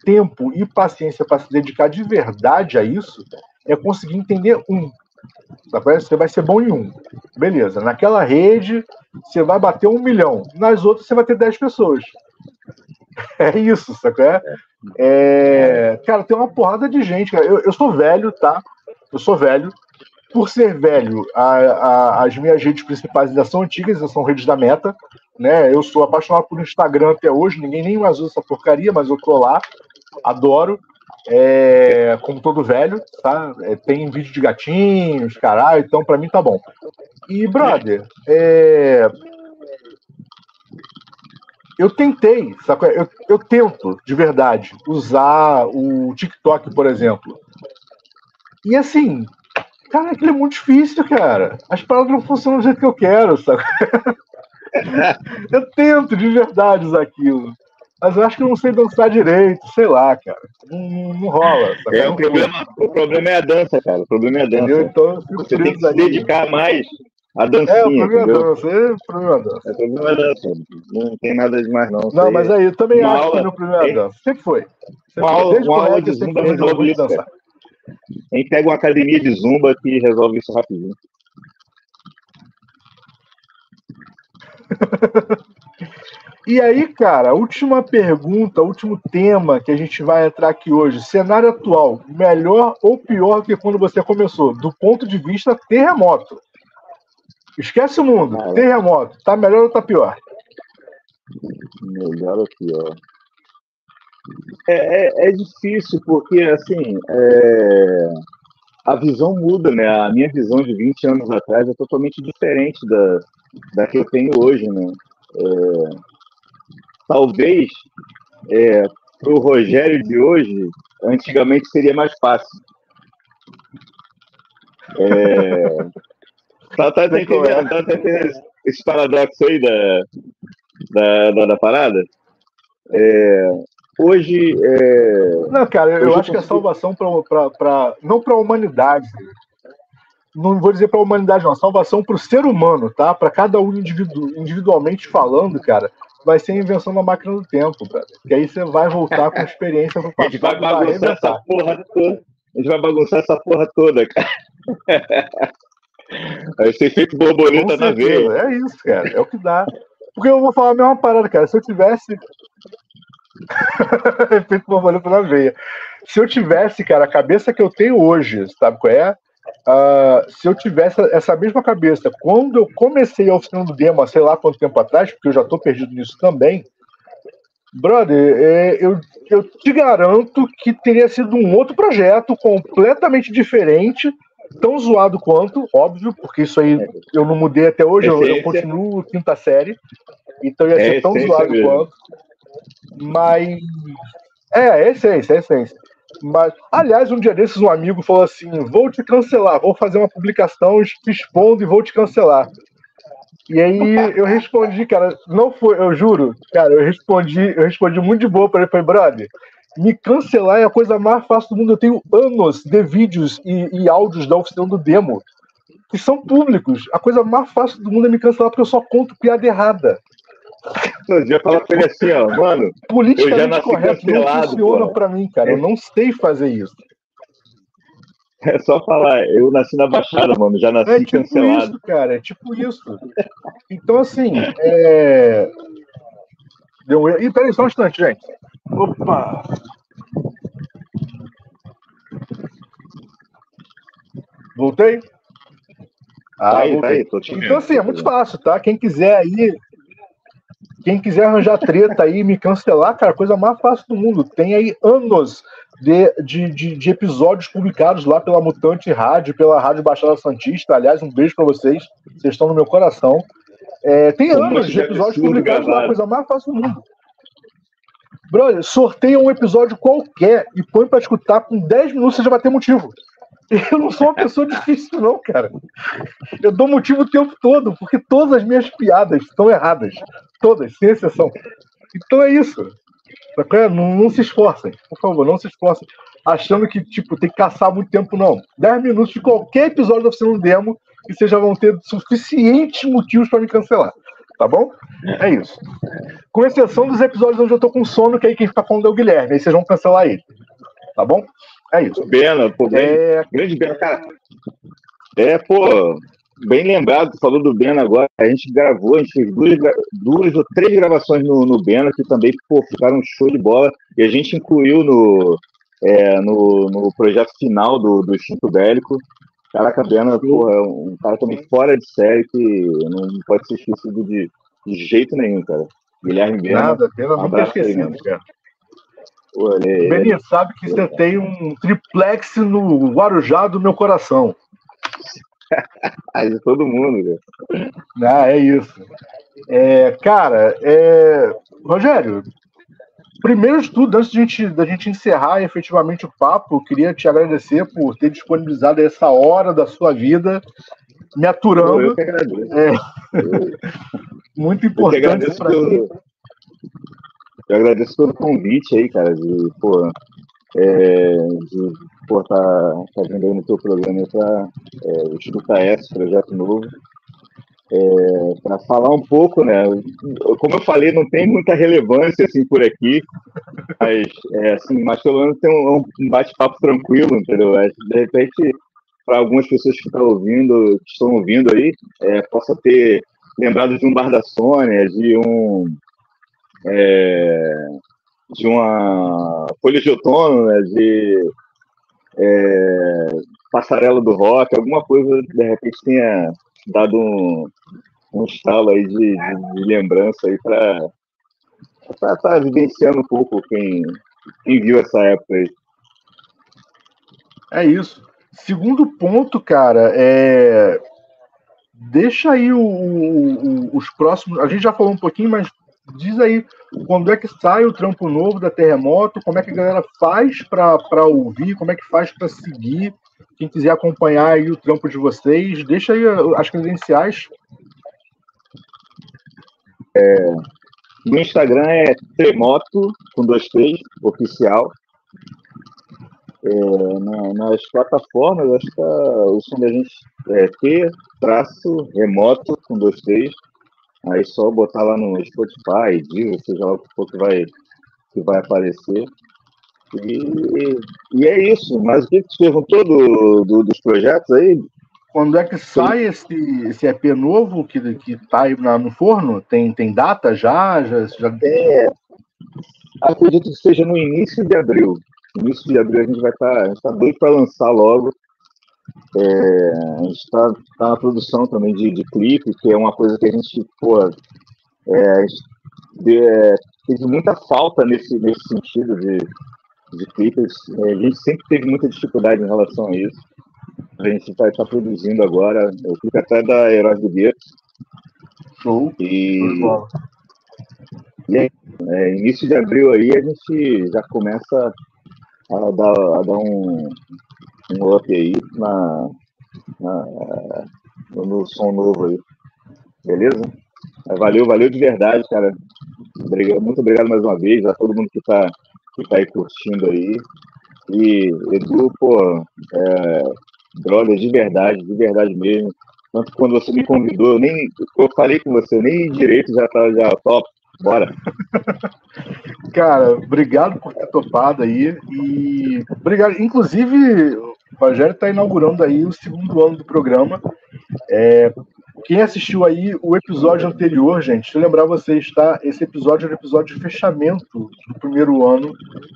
tempo e paciência para se dedicar de verdade a isso, é conseguir entender um. Você vai ser bom em um. Beleza. Naquela rede, você vai bater um milhão. Nas outras, você vai ter dez pessoas. É isso, sacou? É? é, cara, tem uma porrada de gente. Cara. Eu, eu sou velho, tá? Eu sou velho. Por ser velho, a, a, as minhas redes principais ainda são antigas, ainda são redes da meta. Né? Eu sou apaixonado por Instagram até hoje, ninguém nem mais usa essa porcaria, mas eu tô lá, adoro. É, como todo velho, tá? É, tem vídeo de gatinhos, caralho, então para mim tá bom. E, brother, é, eu tentei, sabe? Eu, eu tento, de verdade, usar o TikTok, por exemplo. E assim, cara, aquilo é muito difícil, cara. As palavras não funcionam do jeito que eu quero, sabe? eu tento, de verdade, usar aquilo. Mas eu acho que eu não sei dançar direito, sei lá, cara. Não, não rola. Sabe? É, o, problema, o problema é a dança, cara. O problema é a dança. Então, Você tem que se dedicar mais a dancinha. É, o problema é a dança. É, o problema é dança. É, o problema é dança. Não tem nada demais, não. Não, mas aí eu também acho aula, que no problema é dança. Sempre foi. Sempre uma aula, uma aula de zumba resolve isso, dançar. A gente pega uma academia de zumba que resolve isso rapidinho. E aí, cara, última pergunta, último tema que a gente vai entrar aqui hoje. Cenário atual, melhor ou pior que quando você começou? Do ponto de vista terremoto. Esquece o mundo, ah, terremoto. Tá melhor ou tá pior? Melhor ou pior? É, é, é difícil, porque, assim, é... a visão muda, né? A minha visão de 20 anos atrás é totalmente diferente da, da que eu tenho hoje, né? É talvez é, para o Rogério de hoje, antigamente seria mais fácil. É, tá, tá, tá, entendendo, tá, tá entendendo esse paradoxo aí da, da, da, da parada? É, hoje. É, não, cara, eu, eu acho que a salvação para. Não para a humanidade. Não vou dizer para a humanidade, não. A salvação para o ser humano, tá? Para cada um individu, individualmente falando, cara vai ser a invenção da máquina do tempo, brother. Que aí você vai voltar com experiência pro passado. A gente vai bagunçar essa porra toda. A gente vai bagunçar essa porra toda, cara. Vai ser feito borboleta na veia. É isso, cara. É o que dá. Porque eu vou falar a mesma parada, cara. Se eu tivesse. Efeito borboleta na veia. Se eu tivesse, cara, a cabeça que eu tenho hoje, sabe qual é? Uh, se eu tivesse essa mesma cabeça, quando eu comecei a oficina do demo, sei lá quanto tempo atrás, porque eu já estou perdido nisso também, brother, é, eu, eu te garanto que teria sido um outro projeto completamente diferente, tão zoado quanto, óbvio, porque isso aí eu não mudei até hoje, eu, eu, continuo quinta série, então ia ser é tão zoado mesmo. quanto. Mas. É, é essência, é essência. Mas, aliás, um dia desses, um amigo falou assim: vou te cancelar, vou fazer uma publicação expondo e vou te cancelar. E aí eu respondi, cara, não foi, eu juro, cara, eu respondi, eu respondi muito de boa para ele, falei, brother, me cancelar é a coisa mais fácil do mundo. Eu tenho anos de vídeos e, e áudios da oficina do demo que são públicos. A coisa mais fácil do mundo é me cancelar porque eu só conto piada errada. Eu já fala pra ele assim, ó, mano. Politicamente eu já nasci correto não funciona pra mim, cara. Eu não sei fazer isso. É só falar, eu nasci na Baixada, mano, já nasci é tipo cancelado. Isso, cara, é tipo isso. Então, assim, é. Deu um... Ih, peraí, só um instante, gente. Opa! Voltei? Ah, tá aí, tá aí, então, assim, é muito fácil, tá? Quem quiser aí quem quiser arranjar treta aí, me cancelar, cara, coisa mais fácil do mundo. Tem aí anos de, de, de, de episódios publicados lá pela Mutante Rádio, pela Rádio Baixada Santista. Aliás, um beijo para vocês, vocês estão no meu coração. É, tem anos de episódios publicados lá, coisa mais fácil do mundo. Brother, sorteia um episódio qualquer e põe para escutar com 10 minutos, você já vai ter motivo. Eu não sou uma pessoa difícil, não, cara. Eu dou motivo o tempo todo, porque todas as minhas piadas estão erradas. Todas, sem exceção. Então é isso. Não, não se esforcem, por favor, não se esforcem achando que, tipo, tem que caçar muito tempo, não. 10 minutos de qualquer episódio da Oficina Demo e vocês já vão ter suficientes motivos para me cancelar. Tá bom? É isso. Com exceção dos episódios onde eu tô com sono, que aí quem fica falando é o Guilherme, aí vocês vão cancelar ele. Tá bom? É isso. Bena, pô, bem, é... grande Bena, cara. É, pô, bem lembrado, falou do Bena agora. A gente gravou, a gente fez duas, duas ou três gravações no, no Bena, que também pô, ficaram um show de bola. E a gente incluiu no, é, no, no projeto final do, do Instinto Bélico. Caraca, Bena, pô, é um cara também fora de série que não pode ser esquecido de, de jeito nenhum, cara. Guilherme Bena. Nada, Bena um esquecido, cara. Ele, Beninho, sabe que você tem um triplex no Guarujá do meu coração. de todo mundo, cara. Ah, é isso. É, cara, é... Rogério, primeiro de tudo, antes de gente, da gente encerrar efetivamente o papo, queria te agradecer por ter disponibilizado essa hora da sua vida me aturando. Eu que agradeço. É... Muito importante para mim. Eu agradeço pelo convite aí, cara, de, pô, é, de estar tá, tá vindo aí no teu programa para é, escutar esse projeto novo. É, para falar um pouco, né? Como eu falei, não tem muita relevância assim por aqui, mas é, assim, mas pelo menos tem um, um bate-papo tranquilo, entendeu? É, de repente, para algumas pessoas que estão ouvindo, que estão ouvindo aí, é, possa ter lembrado de um bar da Sônia, de um é, de uma folha de outono, né, de é, passarela do rock, alguma coisa de repente tenha dado um, um estalo aí de, de, de lembrança aí para estar tá vivenciando um pouco quem, quem viu essa época aí. É isso. Segundo ponto, cara, é deixa aí o, o, os próximos. A gente já falou um pouquinho, mas diz aí quando é que sai o trampo novo da Terremoto, como é que a galera faz para ouvir, como é que faz para seguir. Quem quiser acompanhar aí o trampo de vocês, deixa aí as credenciais. É, no Instagram é Tremoto, com dois três, oficial. É, na, nas plataformas, acho que tá, o som da gente é T, traço, remoto, com dois três. Aí só botar lá no Spotify, Deezer, seja lá o que for que vai, que vai aparecer. E, e é isso. Mas o que você perguntou do, do, dos projetos aí? Quando é que sai esse, esse EP novo que, que tá aí no forno? Tem, tem data já? já, já... É, acredito que seja no início de abril. No início de abril a gente vai estar. Tá, tá doido para lançar logo. É, a gente está tá na produção também de, de clipe, que é uma coisa que a gente, pô, é, a gente, é, teve muita falta nesse, nesse sentido de, de clipes. É, a gente sempre teve muita dificuldade em relação a isso. A gente está tá produzindo agora, o clipe até da Heróis do Gueto. Show. E, e é, é, início de abril aí a gente já começa a dar, a dar um, um up aí na, na, no som novo aí. Beleza? Valeu, valeu de verdade, cara. Muito obrigado mais uma vez a todo mundo que está que tá aí curtindo aí. E Edu, pô, é, de verdade, de verdade mesmo. Tanto que quando você me convidou, eu nem eu falei com você, nem direito já tá já top. Bora. Cara, obrigado por ter topado aí. E obrigado. Inclusive, o Rogério está inaugurando aí o segundo ano do programa. É, quem assistiu aí o episódio anterior, gente, deixa eu lembrar vocês, tá? Esse episódio era o episódio de fechamento do primeiro ano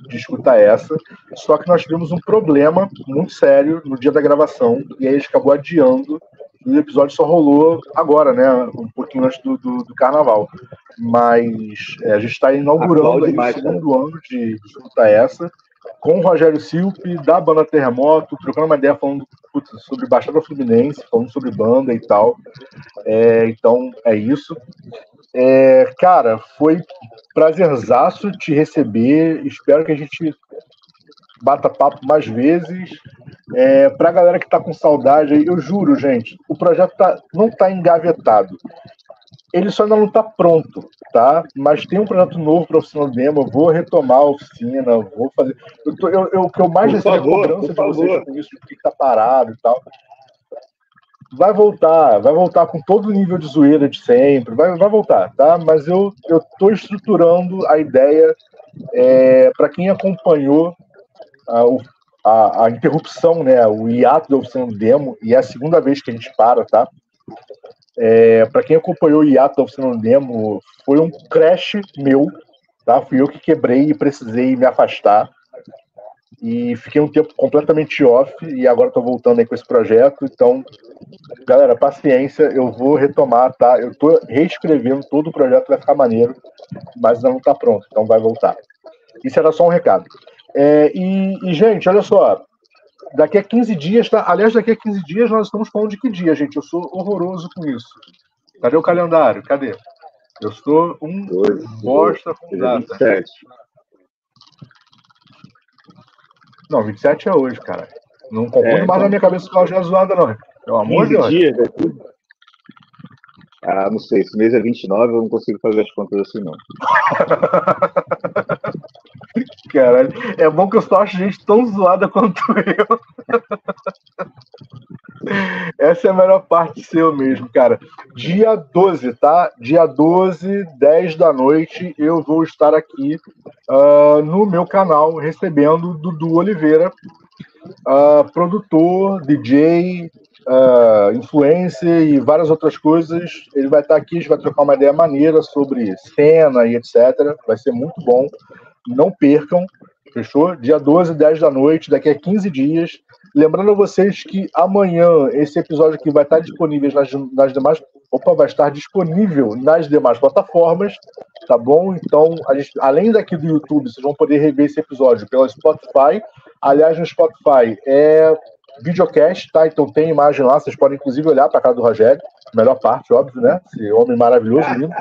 de escuta essa. Só que nós tivemos um problema muito sério no dia da gravação, e aí a gente acabou adiando. E o episódio só rolou agora, né? Um pouquinho antes do, do, do carnaval. Mas é, a gente está inaugurando aí o segundo ano de, de escuta essa com o Rogério Silpe, da banda Terremoto, trocando uma ideia falando putz, sobre Baixada Fluminense, falando sobre banda e tal. É, então, é isso. É, cara, foi prazerzaço te receber. Espero que a gente bata papo mais vezes. É, pra galera que tá com saudade, eu juro, gente, o projeto tá, não tá engavetado. Ele só ainda não tá pronto. tá? Mas tem um projeto novo para oficina demo, eu vou retomar a oficina, vou fazer. Eu, tô, eu, eu o que eu mais recebo é cobrança de vocês com isso, que tá parado e tal. Vai voltar, vai voltar com todo o nível de zoeira de sempre, vai, vai voltar, tá? Mas eu, tô estruturando a ideia é, para quem acompanhou a, a, a, interrupção, né? O hiato da oficina demo, e é a segunda vez que a gente para, tá? É, para quem acompanhou o hiato da oficina demo, foi um crash meu, tá? Fui eu que quebrei e precisei me afastar. E fiquei um tempo completamente off e agora estou voltando aí com esse projeto. Então, galera, paciência, eu vou retomar, tá? Eu estou reescrevendo todo o projeto, vai ficar maneiro, mas ainda não está pronto, então vai voltar. Isso era só um recado. É, e, e, gente, olha só, Daqui a 15 dias, tá? Aliás, daqui a 15 dias nós estamos falando de que dia, gente? Eu sou horroroso com isso. Cadê o calendário? Cadê? Eu sou um dois, bosta com data. 27. Não, 27 é hoje, cara. Não confundo é, mais então... na minha cabeça com a já zoada, não. Pelo amor de Deus. Dias, é Ah, não sei. Esse mês é 29, eu não consigo fazer as contas assim, não. Caralho, é bom que eu só acho gente tão zoada quanto eu. Essa é a melhor parte seu mesmo, cara. Dia 12, tá? Dia 12, 10 da noite, eu vou estar aqui uh, no meu canal recebendo Dudu Oliveira, uh, produtor, DJ, uh, ah, influencer e várias outras coisas. Ele vai estar aqui, a gente vai trocar uma ideia maneira sobre cena e etc. Vai ser muito bom. Não percam, fechou? Dia 12, 10 da noite, daqui a 15 dias. Lembrando a vocês que amanhã esse episódio aqui vai estar disponível nas, nas demais. Opa, vai estar disponível nas demais plataformas, tá bom? Então, gente, além daqui do YouTube, vocês vão poder rever esse episódio pela Spotify. Aliás, no Spotify é videocast, tá? Então tem imagem lá, vocês podem inclusive olhar para cara do Rogério, melhor parte, óbvio, né? Esse homem maravilhoso, lindo.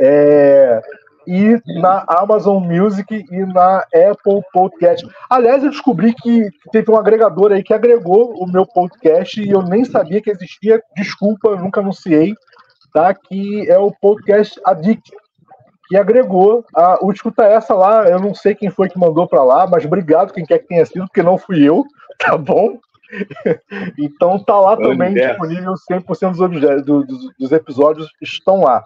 É, e na Amazon Music e na Apple Podcast. Aliás, eu descobri que teve um agregador aí que agregou o meu podcast e eu nem sabia que existia. Desculpa, eu nunca anunciei, tá? Que é o Podcast Addict, que agregou a, o Escuta Essa lá. Eu não sei quem foi que mandou para lá, mas obrigado quem quer que tenha sido, porque não fui eu, tá bom? então tá lá também disponível 100% dos, dos, dos episódios estão lá.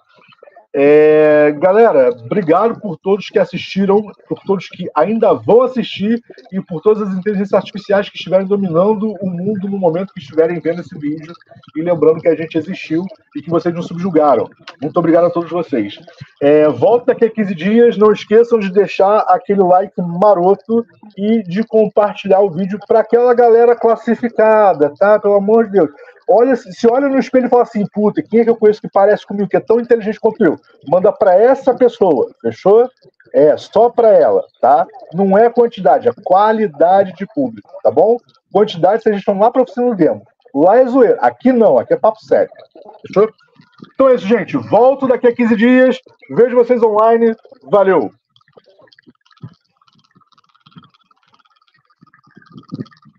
É, galera, obrigado por todos que assistiram, por todos que ainda vão assistir e por todas as inteligências artificiais que estiverem dominando o mundo no momento que estiverem vendo esse vídeo. E lembrando que a gente existiu e que vocês nos subjugaram. Muito obrigado a todos vocês. É, volta daqui a 15 dias. Não esqueçam de deixar aquele like maroto e de compartilhar o vídeo para aquela galera classificada, tá? Pelo amor de Deus olha, se olha no espelho e fala assim, puta, quem é que eu conheço que parece comigo, que é tão inteligente quanto eu? Manda para essa pessoa, fechou? É, só para ela, tá? Não é quantidade, é qualidade de público, tá bom? Quantidade, vocês estão lá para oficina do demo. Lá é zoeira. Aqui não, aqui é papo sério. Fechou? Então é isso, gente. Volto daqui a 15 dias. Vejo vocês online. Valeu!